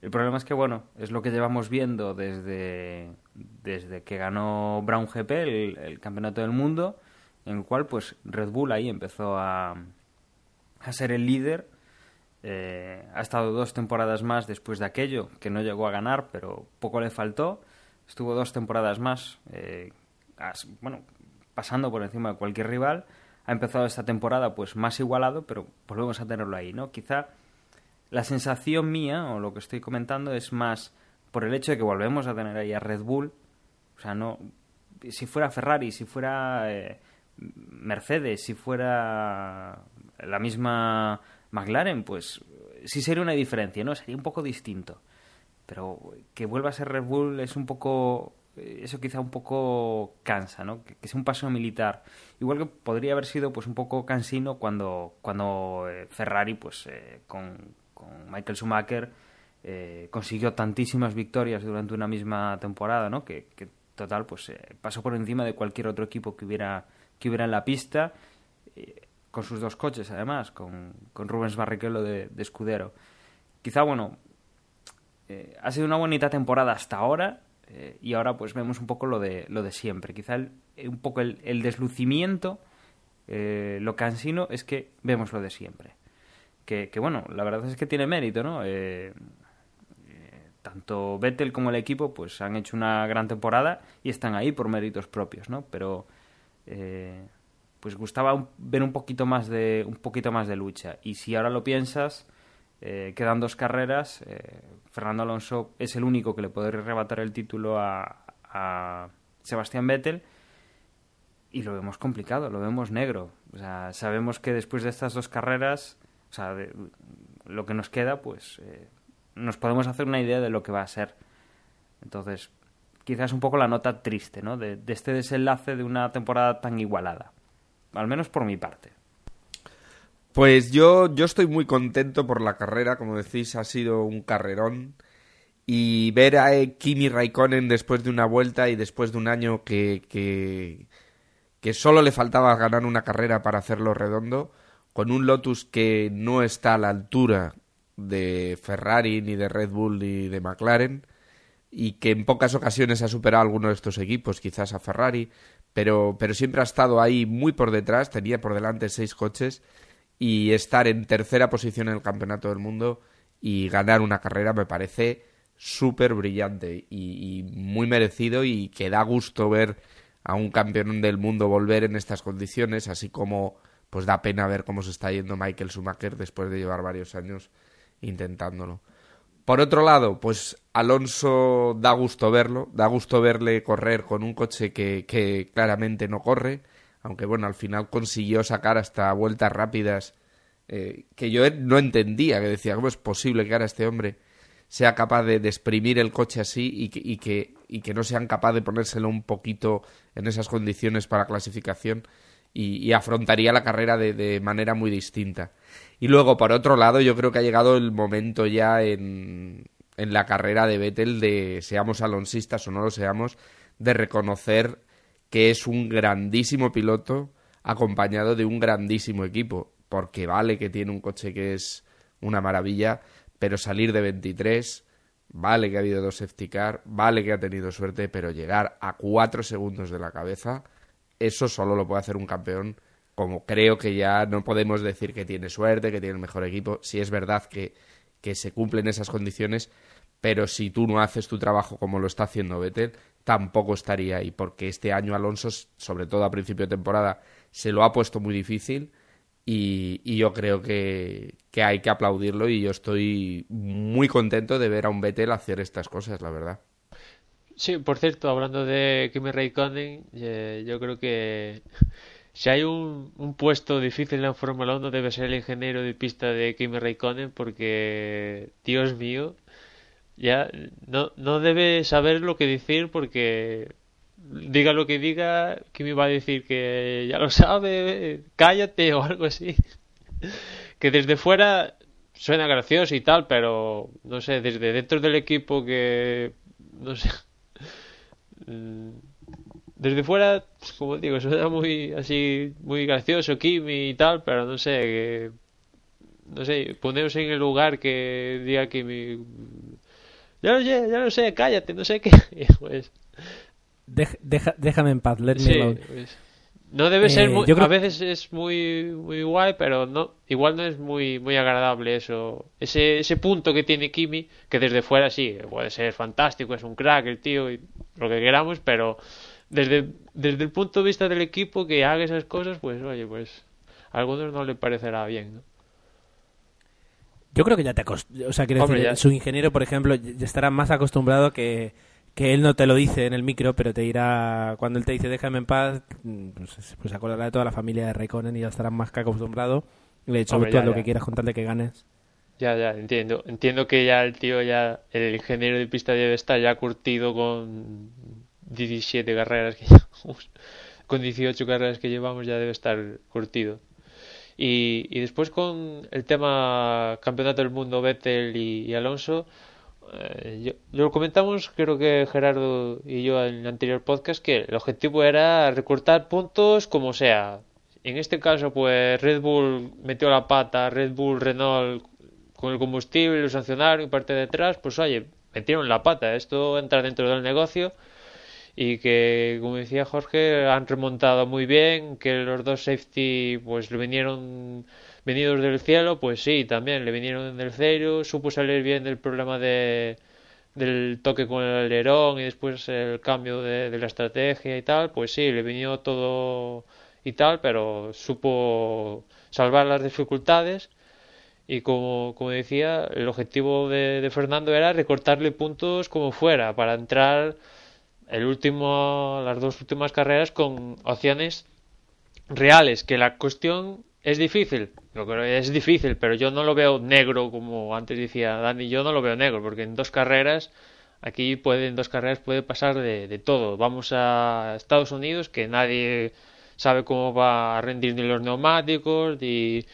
El problema es que, bueno, es lo que llevamos viendo desde, desde que ganó Brown GP, el, el campeonato del mundo, en el cual pues Red Bull ahí empezó a, a ser el líder. Eh, ha estado dos temporadas más después de aquello, que no llegó a ganar, pero poco le faltó. Estuvo dos temporadas más, eh, bueno, pasando por encima de cualquier rival. Ha empezado esta temporada pues más igualado, pero volvemos a tenerlo ahí, ¿no? Quizá la sensación mía, o lo que estoy comentando, es más por el hecho de que volvemos a tener ahí a Red Bull. O sea, no. Si fuera Ferrari, si fuera eh, Mercedes, si fuera la misma McLaren, pues sí sería una diferencia, ¿no? Sería un poco distinto. Pero que vuelva a ser Red Bull es un poco... Eso quizá un poco cansa, ¿no? Que, sea un paso militar. Igual que podría haber sido pues un poco cansino cuando, cuando eh, Ferrari, pues eh, con, Michael Schumacher, eh, consiguió tantísimas victorias durante una misma temporada, ¿no? Que, que total, pues pasó por encima de cualquier otro equipo que hubiera, que hubiera en la pista con sus dos coches además, con, con Rubens Barrichello de, escudero. Quizá, bueno, eh, ha sido una bonita temporada hasta ahora eh, y ahora pues vemos un poco lo de, lo de siempre. Quizá un poco el, deslucimiento, eh, lo cansino es que vemos lo de siempre. Que, que, bueno, la verdad es que tiene mérito, ¿no? tanto Vettel como el equipo pues han hecho una gran temporada y están ahí por méritos propios, ¿no? Pero pues gustaba ver un poquito más de un poquito más de lucha y si ahora lo piensas eh, quedan dos carreras eh, Fernando Alonso es el único que le puede arrebatar el título a, Sebastián Vettel y lo vemos complicado lo vemos negro o sea sabemos que después de estas dos carreras o sea lo que nos queda, pues eh, nos podemos hacer una idea de lo que va a ser. Entonces, quizás un poco la nota triste, ¿no? De, de este desenlace de una temporada tan igualada. Al menos por mi parte. Pues yo, yo estoy muy contento por la carrera, como decís, ha sido un carrerón. Y ver a Kimi Raikkonen después de una vuelta y después de un año que, que, que solo le faltaba ganar una carrera para hacerlo redondo, con un Lotus que no está a la altura de Ferrari, ni de Red Bull, ni de McLaren, y que en pocas ocasiones ha superado a alguno de estos equipos, quizás a Ferrari, pero, pero siempre ha estado ahí muy por detrás, tenía por delante seis coches, y estar en tercera posición en el Campeonato del Mundo y ganar una carrera me parece súper brillante y, y, muy merecido y que da gusto ver a un campeón del mundo volver en estas condiciones, así como pues da pena ver cómo se está yendo Michael Schumacher después de llevar varios años intentándolo. Por otro lado, pues Alonso da gusto verlo, da gusto verle correr con un coche que, que claramente no corre, aunque bueno, al final consiguió sacar hasta vueltas rápidas eh, que yo no entendía, que decía, ¿cómo es posible que ahora este hombre sea capaz de, de exprimir el coche así y que, y, que, y que no sean capaz de ponérselo un poquito en esas condiciones para clasificación? Y, y, afrontaría la carrera de, manera muy distinta. Y luego, por otro lado, yo creo que ha llegado el momento ya en, en la carrera de Vettel de, seamos alonsistas o no lo seamos, de reconocer que es un grandísimo piloto acompañado de un grandísimo equipo, porque vale que tiene un coche que es una maravilla, pero salir de 23, vale que ha habido dos safety car, vale que ha tenido suerte, pero llegar a cuatro segundos de la cabeza eso solo lo puede hacer un campeón como creo que ya no podemos decir que tiene suerte, que tiene el mejor equipo, si es verdad que, que se cumplen esas condiciones, pero si tú no haces tu trabajo como lo está haciendo Vettel, tampoco estaría ahí, porque este año Alonso, sobre todo a principio de temporada, se lo ha puesto muy difícil y, y yo creo que, que, hay que aplaudirlo y yo estoy muy contento de ver a un Vettel hacer estas cosas, la verdad. Sí, por cierto, hablando de Kimi Raikkonen, yo creo que si hay un, un, puesto difícil en la Fórmula 1 debe ser el ingeniero de pista de Kimi Raikkonen porque, Dios mío, ya no, no debe saber lo que decir porque diga lo que diga, Kimi va a decir que ya lo sabe, cállate o algo así. que desde fuera suena gracioso y tal, pero no sé, desde dentro del equipo que no sé desde fuera, como digo, <laughs> suena muy así, muy gracioso, Kimi y tal, pero no sé, que, no sé, poneros en el lugar que diga Kimi, ya lo sé, ya lo sé, cállate, no sé qué, <laughs> pues... Deja, deja, déjame en paz, let me sí. Pues, no debe ser Eh, muy, yo creo- a veces es muy muy guay, pero no igual no es muy muy agradable eso. Ese ese punto que tiene Kimi, que desde fuera sí, puede ser fantástico, es un crack el tío y lo que queramos, pero desde desde el punto de vista del equipo que haga esas cosas, pues oye, pues a algunos no le parecerá bien, ¿no? Yo creo que ya te acost... O sea, quiero Hombre, decir, ya. su ingeniero, por ejemplo, ya estará más acostumbrado que, que él no te lo dice en el micro, pero te dirá, cuando él te dice déjame en paz, mm, pues, pues se acordará de toda la familia de Raikkonen y ya estará más que acostumbrado. De hecho, Hombre, tú ya, lo que quieras contarle que ganes. Ya, ya, entiendo. Entiendo que ya el tío, ya, el ingeniero de pista debe estar ya curtido con 17 carreras que <laughs> llevamos. Con 18 carreras que llevamos ya debe estar curtido. Y, y después con el tema Campeonato del Mundo, Vettel y, y Alonso, eh, yo, lo comentamos, creo que Gerardo y yo en el anterior podcast, que el objetivo era recortar puntos como sea. En este caso, pues Red Bull metió la pata, Red Bull, Renault con el combustible, lo sancionaron y parte de atrás, pues oye, metieron la pata. Esto entra dentro del negocio y que, como decía Jorge, han remontado muy bien, que los dos safety pues le vinieron venidos del cielo, pues sí, también le vinieron del cielo, supo salir bien del problema de del toque con el alerón y después el cambio de, la estrategia y tal, pues sí, le vino todo y tal, pero supo salvar las dificultades y como, como decía, el objetivo de, de Fernando era recortarle puntos como fuera para entrar el último, las dos últimas carreras con opciones reales, que la cuestión ¿Es difícil? Yo creo que es difícil, pero yo no lo veo negro como antes decía Dani. Yo no lo veo negro porque en dos carreras, aquí puede, en dos carreras puede pasar de, de todo. Vamos a Estados Unidos que nadie sabe cómo va a rendir ni los neumáticos ni,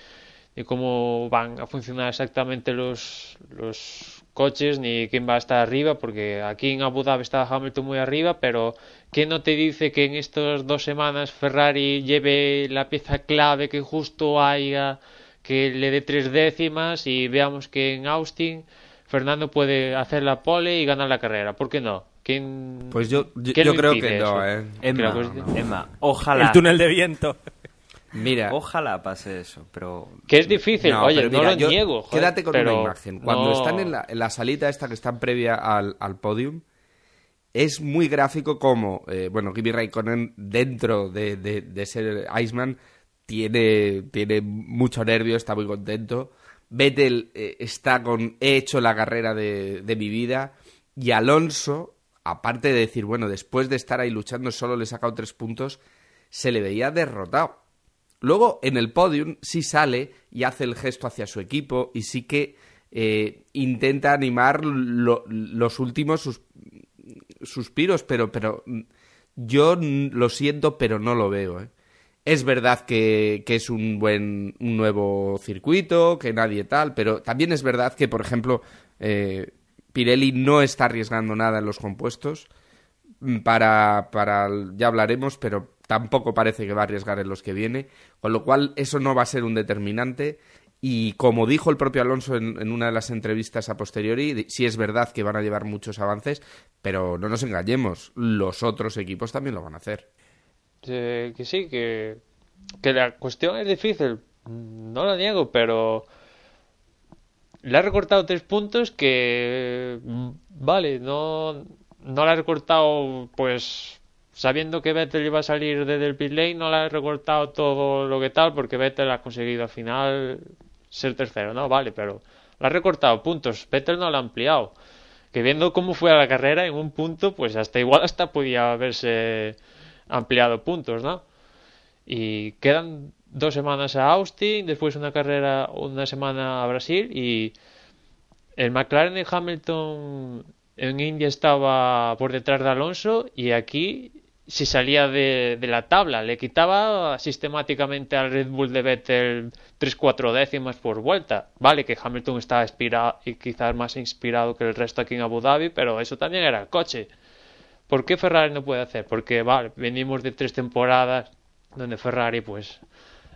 ni cómo van a funcionar exactamente los, los coches ni quién va a estar arriba porque aquí en Abu Dhabi está Hamilton muy arriba pero ¿quién no te dice que en estas dos semanas Ferrari lleve la pieza clave que justo haya que le dé tres décimas y veamos que en Austin Fernando puede hacer la pole y ganar la carrera ¿por qué no? ¿Quién, Pues yo, yo, ¿quién yo lo creo que no? ¿eh? Emma, Creo que es- Emma, ojalá. El túnel de viento. Mira, <laughs> Ojalá pase eso, pero. que es difícil, No, oye, no lo yo- niego. joder, Quédate con pero una imagen. Cuando no- están en la, en la salita esta que están previa al, al podium, es muy gráfico como, eh, bueno, Kimi Raikkonen dentro de, de- de ser Iceman tiene, tiene mucho nervio, está muy contento. Vettel eh, está con he hecho la carrera de, de mi vida y Alonso, aparte de decir, bueno, después de estar ahí luchando solo le he sacado tres puntos, se le veía derrotado. Luego, en el podium, sí sale y hace el gesto hacia su equipo y sí que eh, intenta animar lo- los últimos sus- suspiros, pero, pero mm, yo lo siento, pero no lo veo. ¿eh? Es verdad que, que es un buen un nuevo circuito, que nadie tal, pero también es verdad que, por ejemplo, eh, Pirelli no está arriesgando nada en los compuestos mm, para, para ya hablaremos, pero tampoco parece que va a arriesgar en los que viene, con lo cual eso no va a ser un determinante. Y como dijo el propio Alonso en, una de las entrevistas a posteriori, sí es verdad que van a llevar muchos avances, pero no nos engañemos, los otros equipos también lo van a hacer. Eh, que sí, que, que la cuestión es difícil, no lo niego, pero le ha recortado tres puntos que, mm, vale, no, no le ha recortado, pues, sabiendo que Vettel iba a salir desde el pit lane, no le ha recortado todo lo que tal, porque Vettel ha conseguido al final ser tercero, ¿no? Vale, pero le ha recortado puntos, Vettel no lo ha ampliado. Que viendo cómo fue la carrera, en un punto, pues hasta igual hasta podía haberse ampliado puntos, ¿no? Y quedan dos semanas a Austin, después una carrera, una semana a Brasil y el McLaren de Hamilton en India estaba por detrás de Alonso y aquí si salía de, de la tabla, le quitaba sistemáticamente al Red Bull de Vettel 3-4 décimas por vuelta. Vale que Hamilton estaba inspirado y quizás más inspirado que el resto aquí en Abu Dhabi, pero eso también era el coche. ¿Por qué Ferrari no puede hacer? Porque, vale, venimos de tres temporadas donde Ferrari, pues,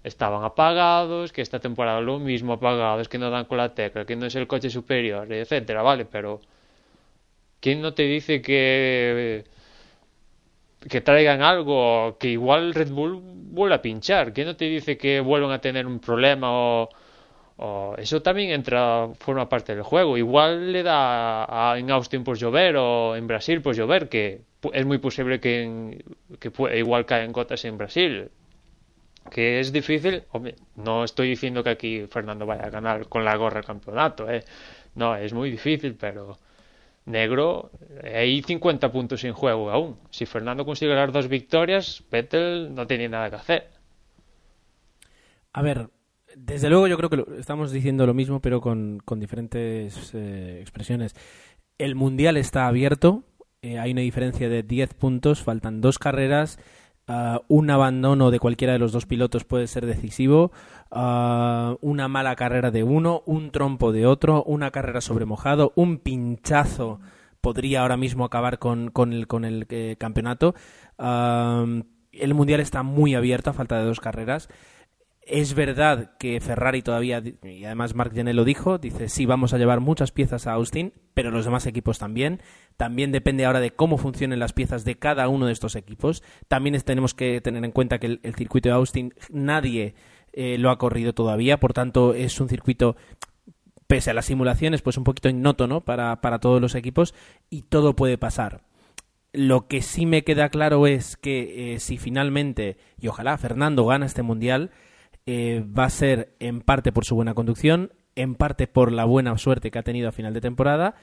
estaban apagados, que esta temporada lo mismo apagados, que no dan con la tecla, que no es el coche superior, etcétera, vale, pero ¿quién no te dice que que traigan algo que igual Red Bull vuelve a pinchar? ¿Quién no te dice que vuelvan a tener un problema o, eso también entra forma parte del juego? Igual le da a- en Austin por llover o en Brasil por llover, que es muy posible que, en- que igual caen gotas en Brasil que es difícil, no estoy diciendo que aquí Fernando vaya a ganar con la gorra el campeonato, ¿eh? No, es muy difícil, pero negro, hay 50 puntos en juego aún. Si Fernando consigue las dos victorias, Vettel no tiene nada que hacer. A ver, desde luego yo creo que lo- estamos diciendo lo mismo, pero con, diferentes eh, expresiones. El Mundial está abierto, eh, hay una diferencia de 10 puntos, faltan dos carreras, ah, un abandono de cualquiera de los dos pilotos puede ser decisivo, ah, una mala carrera de uno, un trompo de otro, una carrera sobre mojado, un pinchazo podría ahora mismo acabar con, con el, eh, campeonato. Ah, el Mundial está muy abierto a falta de dos carreras. Es verdad que Ferrari todavía, y además Mark Janel lo dijo, dice, sí, vamos a llevar muchas piezas a Austin, pero los demás equipos también. También depende ahora de cómo funcionen las piezas de cada uno de estos equipos. También tenemos que tener en cuenta que el, circuito de Austin nadie eh, lo ha corrido todavía, por tanto es un circuito pese a las simulaciones, pues un poquito ignoto, ¿no? Para, para todos los equipos y todo puede pasar. Lo que sí me queda claro es que eh, si finalmente, y ojalá Fernando gana este mundial, eh, va a ser en parte por su buena conducción, en parte por la buena suerte que ha tenido a final de temporada,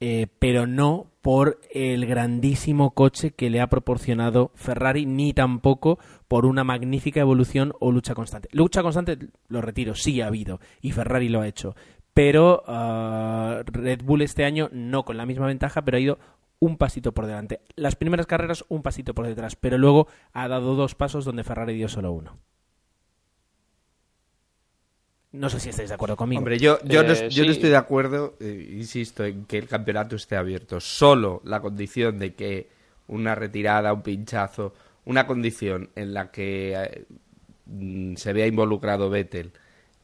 eh, pero no por el grandísimo coche que le ha proporcionado Ferrari, ni tampoco por una magnífica evolución o lucha constante. Lucha constante, lo retiro, sí ha habido, y Ferrari lo ha hecho. Pero uh, Red Bull este año no con la misma ventaja, pero ha ido un pasito por delante. Las primeras carreras un pasito por detrás, pero luego ha dado dos pasos donde Ferrari dio solo uno. No sé si estáis de acuerdo conmigo. Hombre, yo, yo, no, Eh, yo no estoy de acuerdo, eh, insisto, en que el campeonato esté abierto. Solo la condición de que una retirada, un pinchazo, una condición en la que eh, se vea involucrado Vettel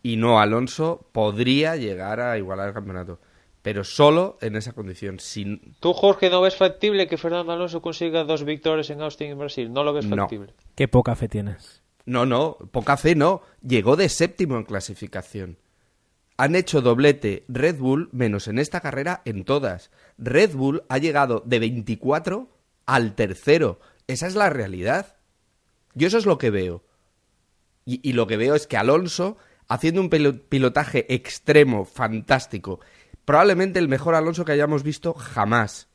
y no Alonso podría llegar a igualar el campeonato. Pero solo en esa condición. Sin... ¿Tú, Jorge, no ves factible que Fernando Alonso consiga dos victorias en Austin y en Brasil? ¿No lo ves No. factible? Qué poca fe tienes. No, no, poca fe no. Llegó de séptimo en clasificación. Han hecho doblete Red Bull, menos en esta carrera, en todas. Red Bull ha llegado de 24 al tercero. Esa es la realidad. Yo eso es lo que veo. Y, y lo que veo es que Alonso, haciendo un pilo- pilotaje extremo, fantástico, probablemente el mejor Alonso que hayamos visto jamás,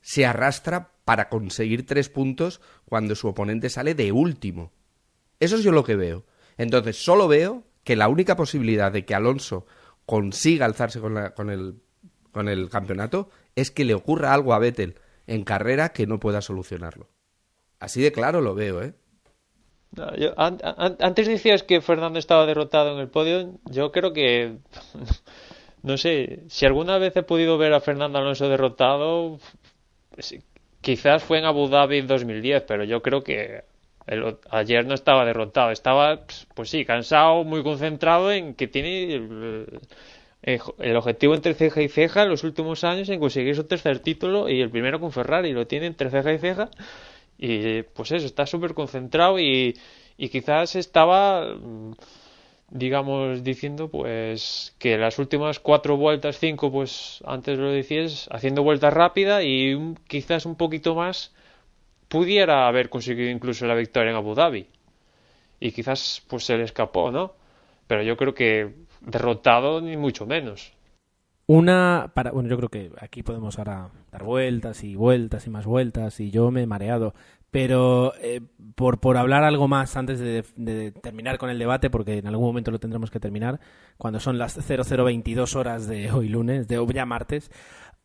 se arrastra para conseguir tres puntos cuando su oponente sale de último. Eso es yo lo que veo. Entonces, solo veo que la única posibilidad de que Alonso consiga alzarse con, con el, con el campeonato es que le ocurra algo a Vettel en carrera que no pueda solucionarlo. Así de claro lo veo, ¿eh? No, antes decías que Fernando estaba derrotado en el podio. Yo creo que. <laughs> No sé, si alguna vez he podido ver a Fernando Alonso derrotado, pues, quizás fue en Abu Dhabi en 2010, pero yo creo que el- ayer no estaba derrotado. Estaba, pues sí, cansado, muy concentrado en que tiene el, objetivo entre ceja y ceja en los últimos años en conseguir su tercer título y el primero con Ferrari. Lo tiene entre ceja y ceja. Y pues eso, está súper concentrado y, y quizás estaba, mm, digamos, diciendo pues que las últimas cuatro vueltas, cinco, pues antes lo decías, haciendo vueltas rápida y quizás un poquito más pudiera haber conseguido incluso la victoria en Abu Dhabi. Y quizás pues se le escapó, ¿no? Pero yo creo que derrotado ni mucho menos. Una para bueno, yo creo que aquí podemos ahora dar vueltas y vueltas y más vueltas y yo me he mareado, pero eh, por por hablar algo más antes de, terminar con el debate porque en algún momento lo tendremos que terminar cuando son las 0022 horas de hoy lunes, de ya martes.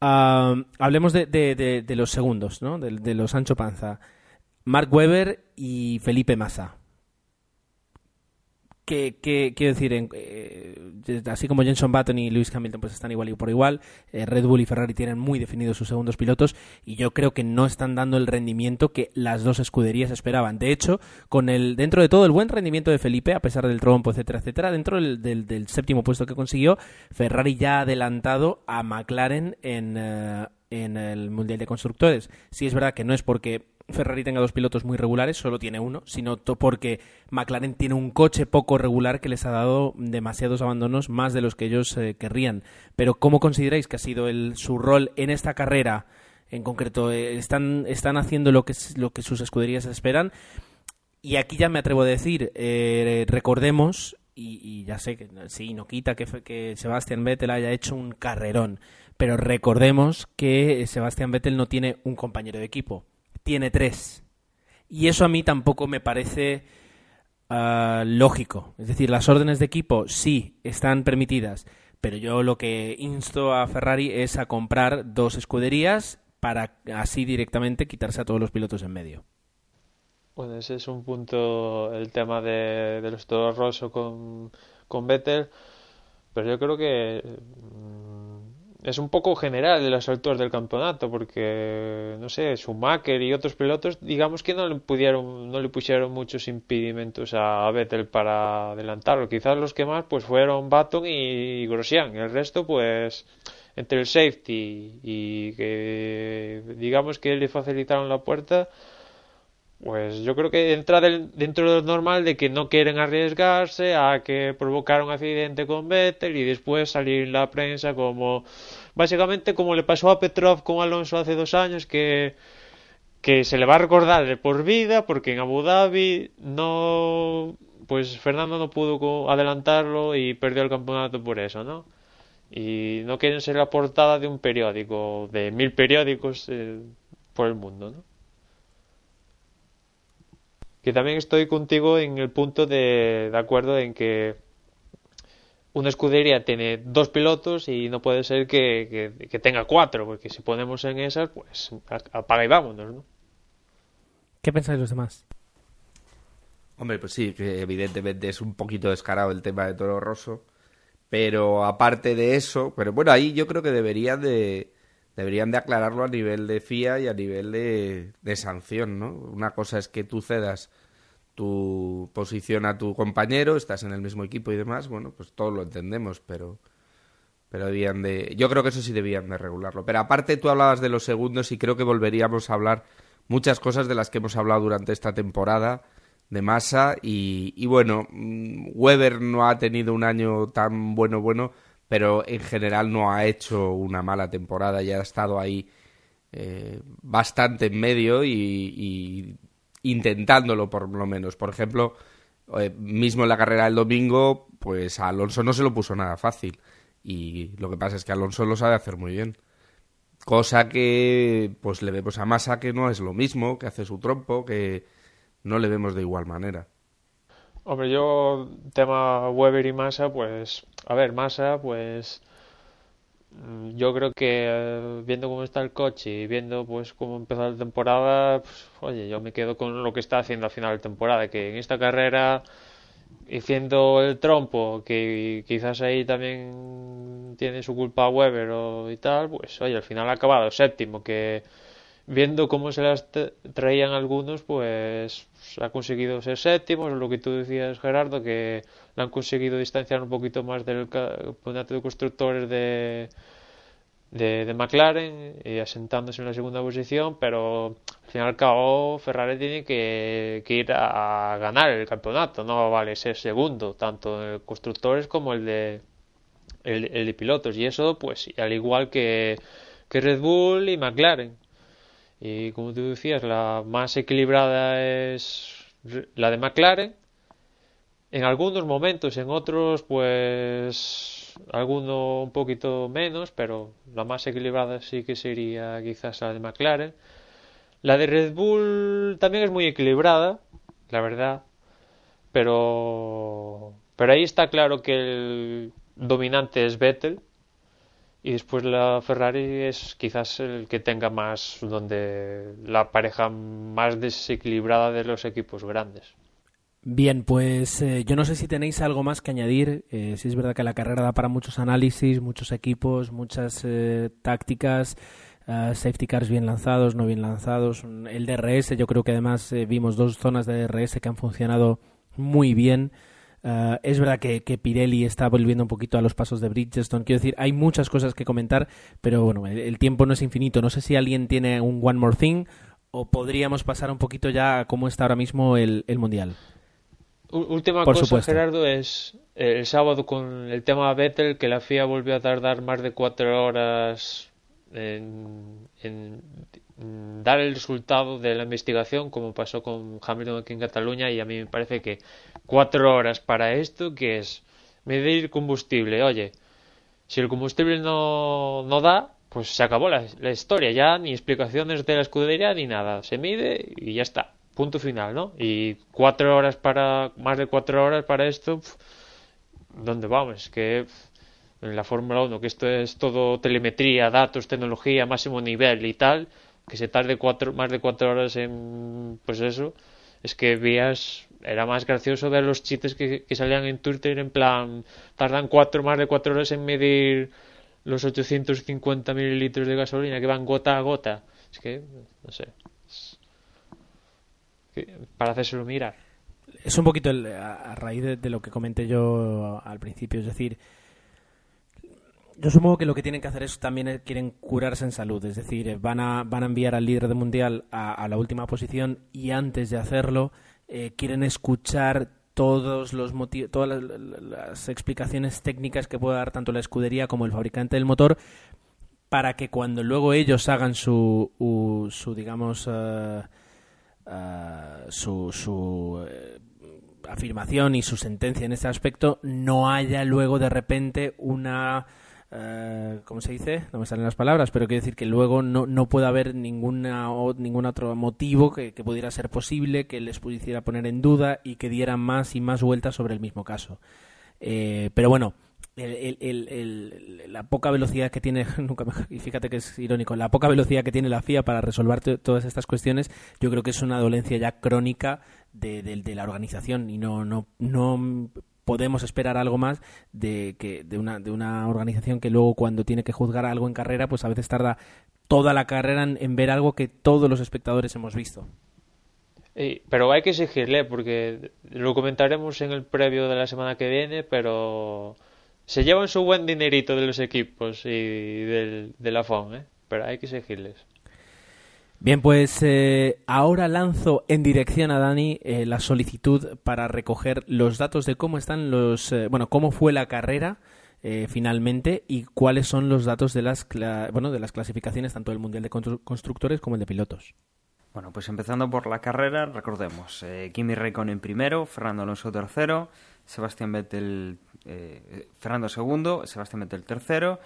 ah, hablemos de, de- de- los segundos, ¿no? De, los Sancho Panza, Mark Webber y Felipe Massa. Que, que- quiero decir, en- eh, así como Jenson Button y Lewis Hamilton pues están igual y por igual, eh, Red Bull y Ferrari tienen muy definidos sus segundos pilotos y yo creo que no están dando el rendimiento que las dos escuderías esperaban. De hecho, con el dentro de todo el buen rendimiento de Felipe, a pesar del trompo, etcétera, etcétera, dentro del, del- séptimo puesto que consiguió, Ferrari ya ha adelantado a McLaren en, eh, en el Mundial de Constructores. Sí es verdad que no es porque Ferrari tenga dos pilotos muy regulares, solo tiene uno, sino porque McLaren tiene un coche poco regular que les ha dado demasiados abandonos, más de los que ellos eh, querrían. Pero ¿cómo consideráis que ha sido el, su rol en esta carrera? En concreto, eh, ¿están, están haciendo lo que, lo que sus escuderías esperan? Y aquí ya me atrevo a decir, eh, recordemos, y, ya sé que sí, no quita que, que Sebastian Vettel haya hecho un carrerón, pero recordemos que Sebastian Vettel no tiene un compañero de equipo, tiene tres. Y eso a mí tampoco me parece ah, lógico. Es decir, las órdenes de equipo sí están permitidas, pero yo lo que insto a Ferrari es a comprar dos escuderías para así directamente quitarse a todos los pilotos en medio. Bueno, ese es un punto, el tema de, de los Toro Rosso con, con Vettel, pero yo creo que mm, es un poco general de los alturas del campeonato, porque, no sé, Schumacher y otros pilotos, digamos que no le pudieron, no le pusieron muchos impedimentos a, Vettel para adelantarlo. Quizás los que más, pues, fueron Button y Grosjean, el resto, pues, entre el safety y que, digamos que le facilitaron la puerta. Pues yo creo que entra del- dentro de lo normal de que no quieren arriesgarse a que provocaron un accidente con Vettel y después salir en la prensa como básicamente como le pasó a Petrov con Alonso hace dos años que se le va a recordar de por vida porque en Abu Dhabi no pues Fernando no pudo adelantarlo y perdió el campeonato por eso, ¿no? y no quieren ser la portada de un periódico, de mil periódicos eh, por el mundo, ¿no? Que también estoy contigo en el punto de, de acuerdo en que una escudería tiene dos pilotos y no puede ser que, que, que tenga cuatro, porque si ponemos en esas, pues apaga y vámonos, ¿no? ¿Qué pensáis los demás? Hombre, pues sí, que evidentemente es un poquito descarado el tema de Toro Rosso. Pero aparte de eso, pero bueno, ahí yo creo que deberían de, deberían de aclararlo a nivel de FIA y a nivel de, de sanción, ¿no? Una cosa es que tú cedas tu posición a tu compañero, estás en el mismo equipo y demás, bueno, pues todos lo entendemos, pero pero debían de yo creo que eso sí debían de regularlo. Pero aparte tú hablabas de los segundos y creo que volveríamos a hablar muchas cosas de las que hemos hablado durante esta temporada de masa y, y bueno, mm, Weber no ha tenido un año tan bueno bueno, pero en general no ha hecho una mala temporada y ha estado ahí eh, bastante en medio y, y, intentándolo por lo menos. Por ejemplo, eh, mismo en la carrera del domingo, pues a Alonso no se lo puso nada fácil y lo que pasa es que Alonso lo sabe hacer muy bien. Cosa que pues le vemos a Massa que no es lo mismo, que hace su trompo, que no le vemos de igual manera. Hombre, yo, tema Weber y Massa, pues, a ver, Massa, pues, mm, yo creo que eh, viendo cómo está el coche y viendo pues cómo empezó la temporada, pues, oye, yo me quedo con lo que está haciendo a final de temporada, que en esta carrera, haciendo el trompo, que quizás ahí también tiene su culpa Weber o y tal, pues, oye, al final ha acabado séptimo, que viendo cómo se las traían algunos, pues ha conseguido ser séptimo, lo que tú decías Gerardo, que le han conseguido distanciar un poquito más del campeonato de constructores de, de, McLaren y asentándose en la segunda posición, pero al fin y al cabo Ferrari tiene que, ir a, ganar el campeonato, no vale ser segundo, tanto en constructores como el de, el de pilotos, y eso pues al igual que, que Red Bull y McLaren. Y como tú decías, la más equilibrada es la de McLaren. En algunos momentos, en otros, pues alguno un poquito menos, pero la más equilibrada sí que sería quizás la de McLaren. La de Red Bull también es muy equilibrada, la verdad, pero pero ahí está claro que el dominante es Vettel y después la Ferrari es quizás el que tenga más, donde la pareja más desequilibrada de los equipos grandes. Bien, pues eh, yo no sé si tenéis algo más que añadir. Eh, si es verdad que la carrera da para muchos análisis, muchos equipos, muchas eh, tácticas, uh, safety cars bien lanzados, no bien lanzados. El DRS, yo creo que además eh, vimos dos zonas de DRS que han funcionado muy bien. Uh, es verdad que, que, Pirelli está volviendo un poquito a los pasos de Bridgestone. Quiero decir, hay muchas cosas que comentar, pero bueno, el, el, tiempo no es infinito. No sé si alguien tiene un One More Thing o podríamos pasar un poquito ya a cómo está ahora mismo el, el Mundial. Última Por cosa, supuesto. Gerardo, es eh, el sábado con el tema Vettel, que la FIA volvió a tardar más de cuatro horas en, en dar el resultado de la investigación, como pasó con Hamilton aquí en Cataluña, y a mí me parece que cuatro horas para esto, que es medir combustible. Oye, si el combustible no, no da, pues se acabó la, la, historia, ya ni explicaciones de la escudería ni nada, se mide y ya está, punto final, ¿no? Y cuatro horas para, más de cuatro horas para esto, ¿dónde vamos? Que en la Fórmula 1, que esto es todo telemetría, datos, tecnología, máximo nivel y tal, que se tarde cuatro, más de cuatro horas en, pues eso, es que vías era más gracioso ver los chistes que, que, salían en Twitter en plan tardan cuatro más de cuatro horas en medir los 850 mililitros de gasolina que van gota a gota. Es que no sé para hacérselo mirar. Es un poquito el, a, raíz de, lo que comenté yo al principio es decir yo supongo que lo que tienen que hacer es también quieren curarse en salud, es decir, van a, van a enviar al líder del mundial a, la última posición y antes de hacerlo eh, quieren escuchar todos los todas las, las, explicaciones técnicas que pueda dar tanto la escudería como el fabricante del motor para que cuando luego ellos hagan su, u, su digamos, uh, uh, su, su afirmación y su sentencia en este aspecto, no haya luego de repente una eh, ¿cómo se dice? No me salen las palabras, pero quiero decir que luego no, no puede haber ninguna o, ningún otro motivo que, pudiera ser posible que les pudiera poner en duda y que dieran más y más vueltas sobre el mismo caso. Eh, pero bueno, la poca velocidad que tiene, <laughs> nunca y fíjate que es irónico, la poca velocidad que tiene la FIA para resolver todas estas cuestiones, yo creo que es una dolencia ya crónica de, de, de la organización y no, no, no podemos esperar algo más de, que, de, una, de una organización que luego cuando tiene que juzgar algo en carrera, pues a veces tarda toda la carrera en, ver algo que todos los espectadores hemos visto. pero hay que exigirle, porque lo comentaremos en el previo de la semana que viene, pero se llevan su buen dinerito de los equipos y del, de la FON, ¿eh? pero hay que exigirles. Bien, pues eh, ahora lanzo en dirección a Dani eh, la solicitud para recoger los datos de cómo están los, eh, bueno, cómo fue la carrera finalmente y cuáles son los datos de las, bueno, de las clasificaciones tanto del mundial de constructores como el de pilotos. Bueno, pues empezando por la carrera, recordemos, Kimi Raikkonen primero, Fernando Alonso tercero, Sebastián Vettel, Fernando segundo, Sebastián Vettel tercero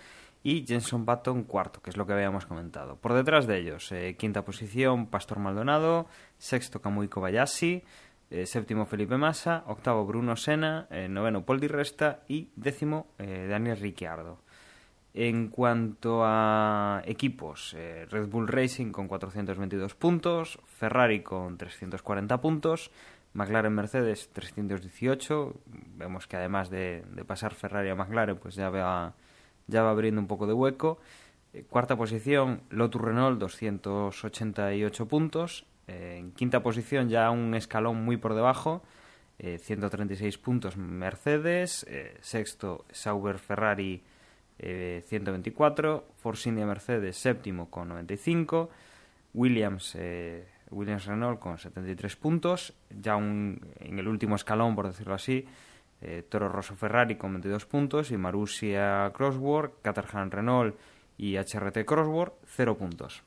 y Jenson Button cuarto, que es lo que habíamos comentado. Por detrás de ellos, eh, quinta posición Pastor Maldonado, sexto Kamui Kobayashi, eh, séptimo Felipe Massa, octavo Bruno Sena, eh, noveno Paul Di Resta y décimo Daniel Ricciardo. En cuanto a equipos, Red Bull Racing con 422 puntos, Ferrari con 340 puntos, McLaren Mercedes 318. Vemos que además de, de pasar Ferrari a McLaren, pues ya va ya va abriendo un poco de hueco. Eh, cuarta posición, Lotus Renault, 288 puntos. Eh, en quinta posición, ya un escalón muy por debajo, eh, 136 puntos Mercedes. Eh, sexto, Sauber Ferrari, 124. Force India Mercedes, séptimo con 95. Williams, Williams Renault con 73 puntos. Ya un, en el último escalón, por decirlo así, eh, Toro Rosso Ferrari con 22 puntos y Marussia Crosswork, Caterham Renault y HRT Crosswork 0 puntos.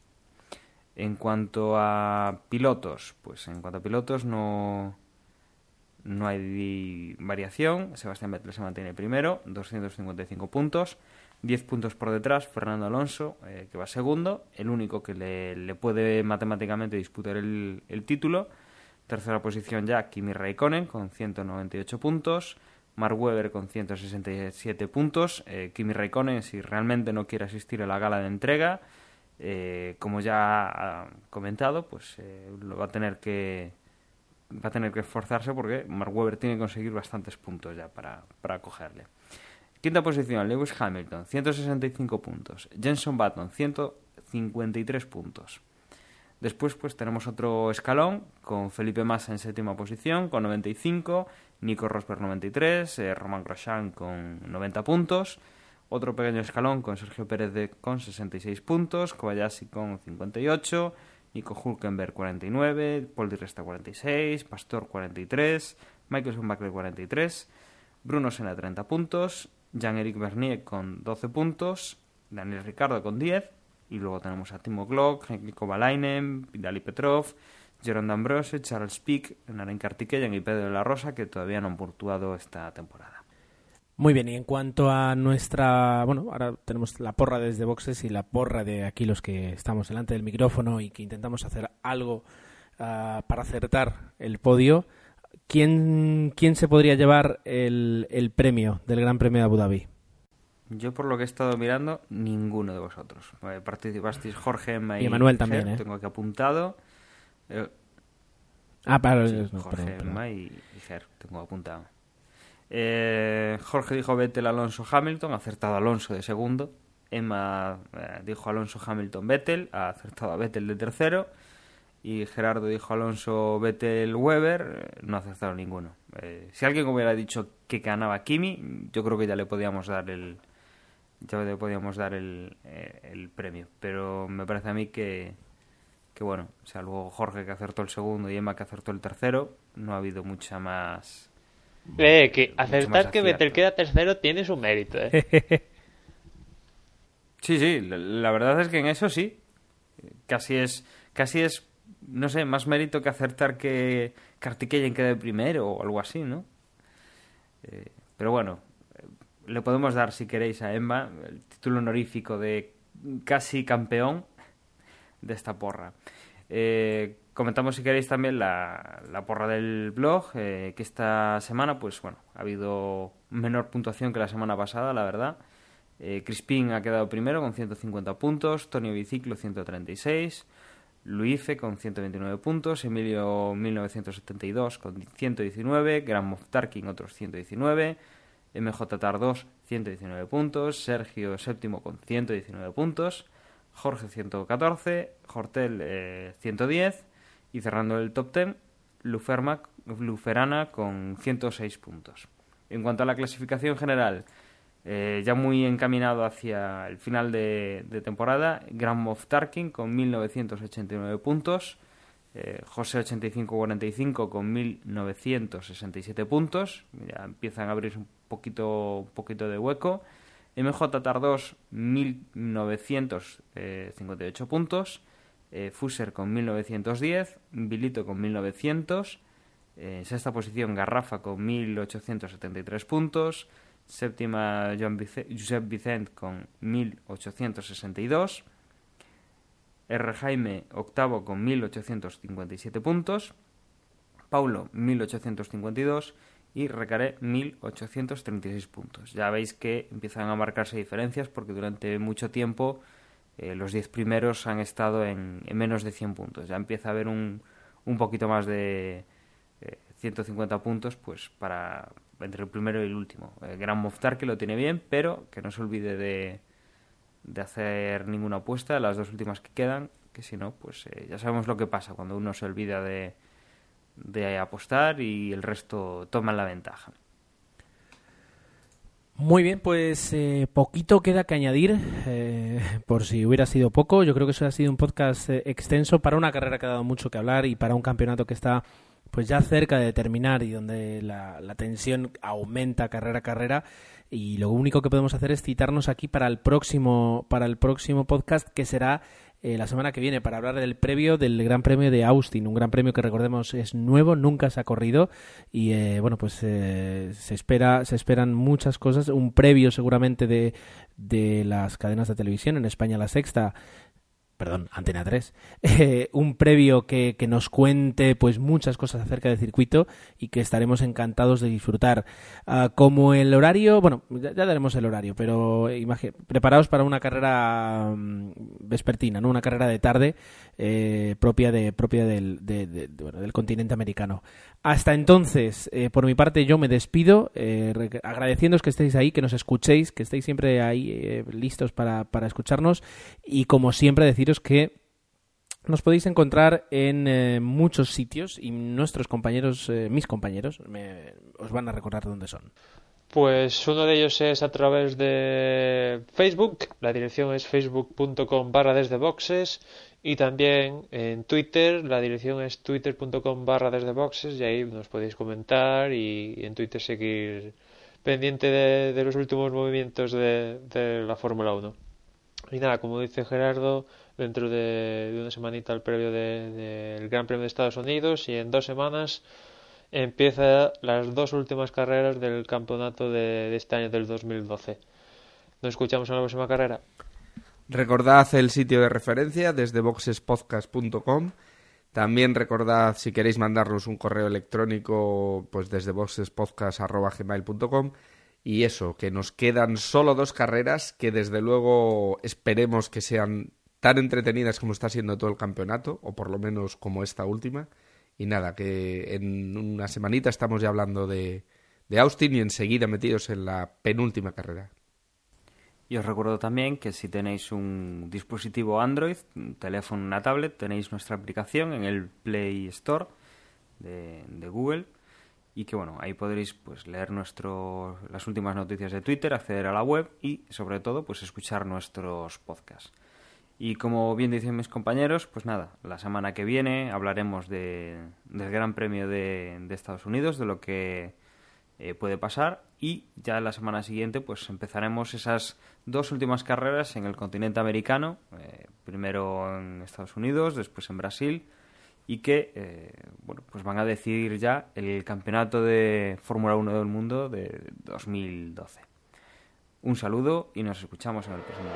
En cuanto a pilotos, pues en cuanto a pilotos no, no hay variación. Sebastián Vettel se mantiene primero, 255 puntos. 10 puntos por detrás, Fernando Alonso, eh, que va segundo, el único que le, le puede matemáticamente disputar el, el título. Tercera posición ya Kimi Raikkonen con 198 puntos. Mark Webber con 167 puntos. Eh, Kimi Raikkonen, si realmente no quiere asistir a la gala de entrega, eh, como ya ha comentado, pues eh, va a tener que va a tener que esforzarse porque Mark Webber tiene que conseguir bastantes puntos ya para, para cogerle. Quinta posición, Lewis Hamilton, 165 puntos. Jenson Button, 153 puntos. Después pues tenemos otro escalón con Felipe Massa en séptima posición con 95, Nico Rosberg 93, eh, Roman Grosjean con 90 puntos, otro pequeño escalón con Sergio Pérez de, con 66 puntos, Kobayashi con 58, Nico Hulkenberg 49, Paul Di Resta 46, Pastor 43, Michael Schumacher 43, Bruno Senna 30 puntos, Jean-Éric Bernier con 12 puntos, Daniel Ricardo con 10, y luego tenemos a Timo Glock, Henry Kovalainen, Dali Petrov, Jerome D'Ambrose, Charles Pick, Naren Kartikeyan y Pedro de la Rosa, que todavía no han puntuado esta temporada. Muy bien, y en cuanto a nuestra. Bueno, ahora tenemos la porra desde boxes y la porra de aquí los que estamos delante del micrófono y que intentamos hacer algo uh, para acertar el podio. ¿Quién, ¿Quién se podría llevar el, el premio del Gran Premio de Abu Dhabi? Yo, por lo que he estado mirando, ninguno de vosotros. Eh, participasteis Jorge, Emma y, y Manuel también, ¿eh? Tengo aquí apuntado. Eh, ah, para sí, no, Jorge, perdón, Emma y, y Ger, tengo apuntado. Eh, Jorge dijo Vettel, Alonso, Hamilton, ha acertado Alonso de segundo. Emma eh, dijo Alonso, Hamilton, Vettel, ha acertado a Vettel de tercero. Y Gerardo dijo Alonso, Vettel, Weber, no ha acertado ninguno. Eh, si alguien hubiera dicho que ganaba Kimi, yo creo que ya le podíamos dar el, ya le podíamos dar el, eh, el, premio. Pero me parece a mí que, que, bueno, o sea, luego Jorge que acertó el segundo y Emma que acertó el tercero, no ha habido mucha más. Eh, que acertar que Vettel queda tercero tiene su mérito, ¿eh? <laughs> sí, sí, la, la, verdad es que en eso sí. Casi es, casi es, no sé, más mérito que acertar que Kartikeyan quede primero o algo así, ¿no? Eh, pero bueno, le podemos dar, si queréis, a Emma el título honorífico de casi campeón de esta porra. Eh, comentamos si queréis también la, porra del blog, que esta semana, pues bueno, ha habido menor puntuación que la semana pasada, la verdad. Crispin ha quedado primero con 150 puntos, Tonio Biciclo 136, Luife con 129 puntos, Emilio 1972 con 119, Grand Moff Tarkin otros 119, MJ Tardos 119 puntos, Sergio séptimo con 119 puntos, Jorge 114, Hortel 110 eh, y cerrando el top 10, Luferana con 106 puntos. En cuanto a la clasificación general, eh, ya muy encaminado hacia el final de, temporada, Grand Moff Tarkin con 1989 puntos, eh, José 8545 con 1967 puntos, ya empiezan a abrirse un poquito, un poquito de hueco, MJ Tardos 1958 puntos, eh, Fuser con 1910, Bilito con 1900, en sexta posición Garrafa con 1873 puntos, séptima Josep Vicent con 1862, R. Jaime octavo con 1857 puntos, Paulo 1852 y Recaré 1836 puntos. Ya veis que empiezan a marcarse diferencias porque durante mucho tiempo eh, los 10 primeros han estado en, menos de 100 puntos. Ya empieza a haber un, un poquito más de 150 eh, puntos pues para, entre el primero y el último. El Gran Moftar que lo tiene bien, pero que no se olvide de, de hacer ninguna apuesta, las dos últimas que quedan, que si no, pues eh, ya sabemos lo que pasa cuando uno se olvida de, de apostar y el resto toman la ventaja. Muy bien, pues eh, poquito queda que añadir, eh, por si hubiera sido poco. Yo creo que eso ha sido un podcast extenso para una carrera que ha dado mucho que hablar y para un campeonato que está pues ya cerca de terminar y donde la, tensión aumenta carrera a carrera y lo único que podemos hacer es citarnos aquí para el próximo para el próximo podcast que será eh, la semana que viene para hablar del previo del Gran Premio de Austin, un Gran Premio que recordemos es nuevo, nunca se ha corrido y eh, bueno pues eh, se espera se esperan muchas cosas, un previo seguramente de, de las cadenas de televisión en España la sexta perdón, Antena 3, <laughs> eh, un previo que, que, nos cuente pues muchas cosas acerca del circuito y que estaremos encantados de disfrutar. Ah, como el horario, bueno, ya, daremos el horario, pero preparaos para una carrera mm, vespertina, ¿no? una carrera de tarde eh, propia de propia del, del continente americano. Hasta entonces, eh, por mi parte, yo me despido, eh, agradeciéndoos que estéis ahí, que nos escuchéis, que estéis siempre ahí listos para, para, escucharnos y, como siempre, deciros que nos podéis encontrar en muchos sitios y nuestros compañeros, mis compañeros, os van a recordar dónde son. Pues uno de ellos es a través de Facebook, la dirección es facebook.com barra desde boxes y también en Twitter, la dirección es twitter.com barra desde boxes y ahí nos podéis comentar y, en Twitter seguir pendiente de, los últimos movimientos de, la Fórmula 1. Y nada, como dice Gerardo, dentro de, una semanita el previo del Gran Premio de Estados Unidos y en dos semanas empieza las dos últimas carreras del campeonato de, de este año del 2012. Nos escuchamos en la próxima carrera. Recordad el sitio de referencia desde boxespodcast.com. También recordad si queréis mandarnos un correo electrónico pues desde boxespodcast.gmail.com y eso, que nos quedan solo dos carreras que desde luego esperemos que sean tan entretenidas como está siendo todo el campeonato, o por lo menos como esta última. Y nada, que en una semanita estamos ya hablando de, de Austin y enseguida metidos en la penúltima carrera. Y os recuerdo también que si tenéis un dispositivo Android, un teléfono, una tablet, tenéis nuestra aplicación en el Play Store de, Google y que bueno, ahí podréis pues leer nuestro, las últimas noticias de Twitter, acceder a la web y sobre todo pues escuchar nuestros podcasts. Y como bien dicen mis compañeros, pues nada, la semana que viene hablaremos de, del Gran Premio de, de Estados Unidos, de lo que eh, puede pasar y ya la semana siguiente pues empezaremos esas dos últimas carreras en el continente americano, eh, primero en Estados Unidos, después en Brasil y que eh, bueno, pues van a decidir ya el campeonato de Fórmula 1 del mundo de 2012. Un saludo y nos escuchamos en el próximo.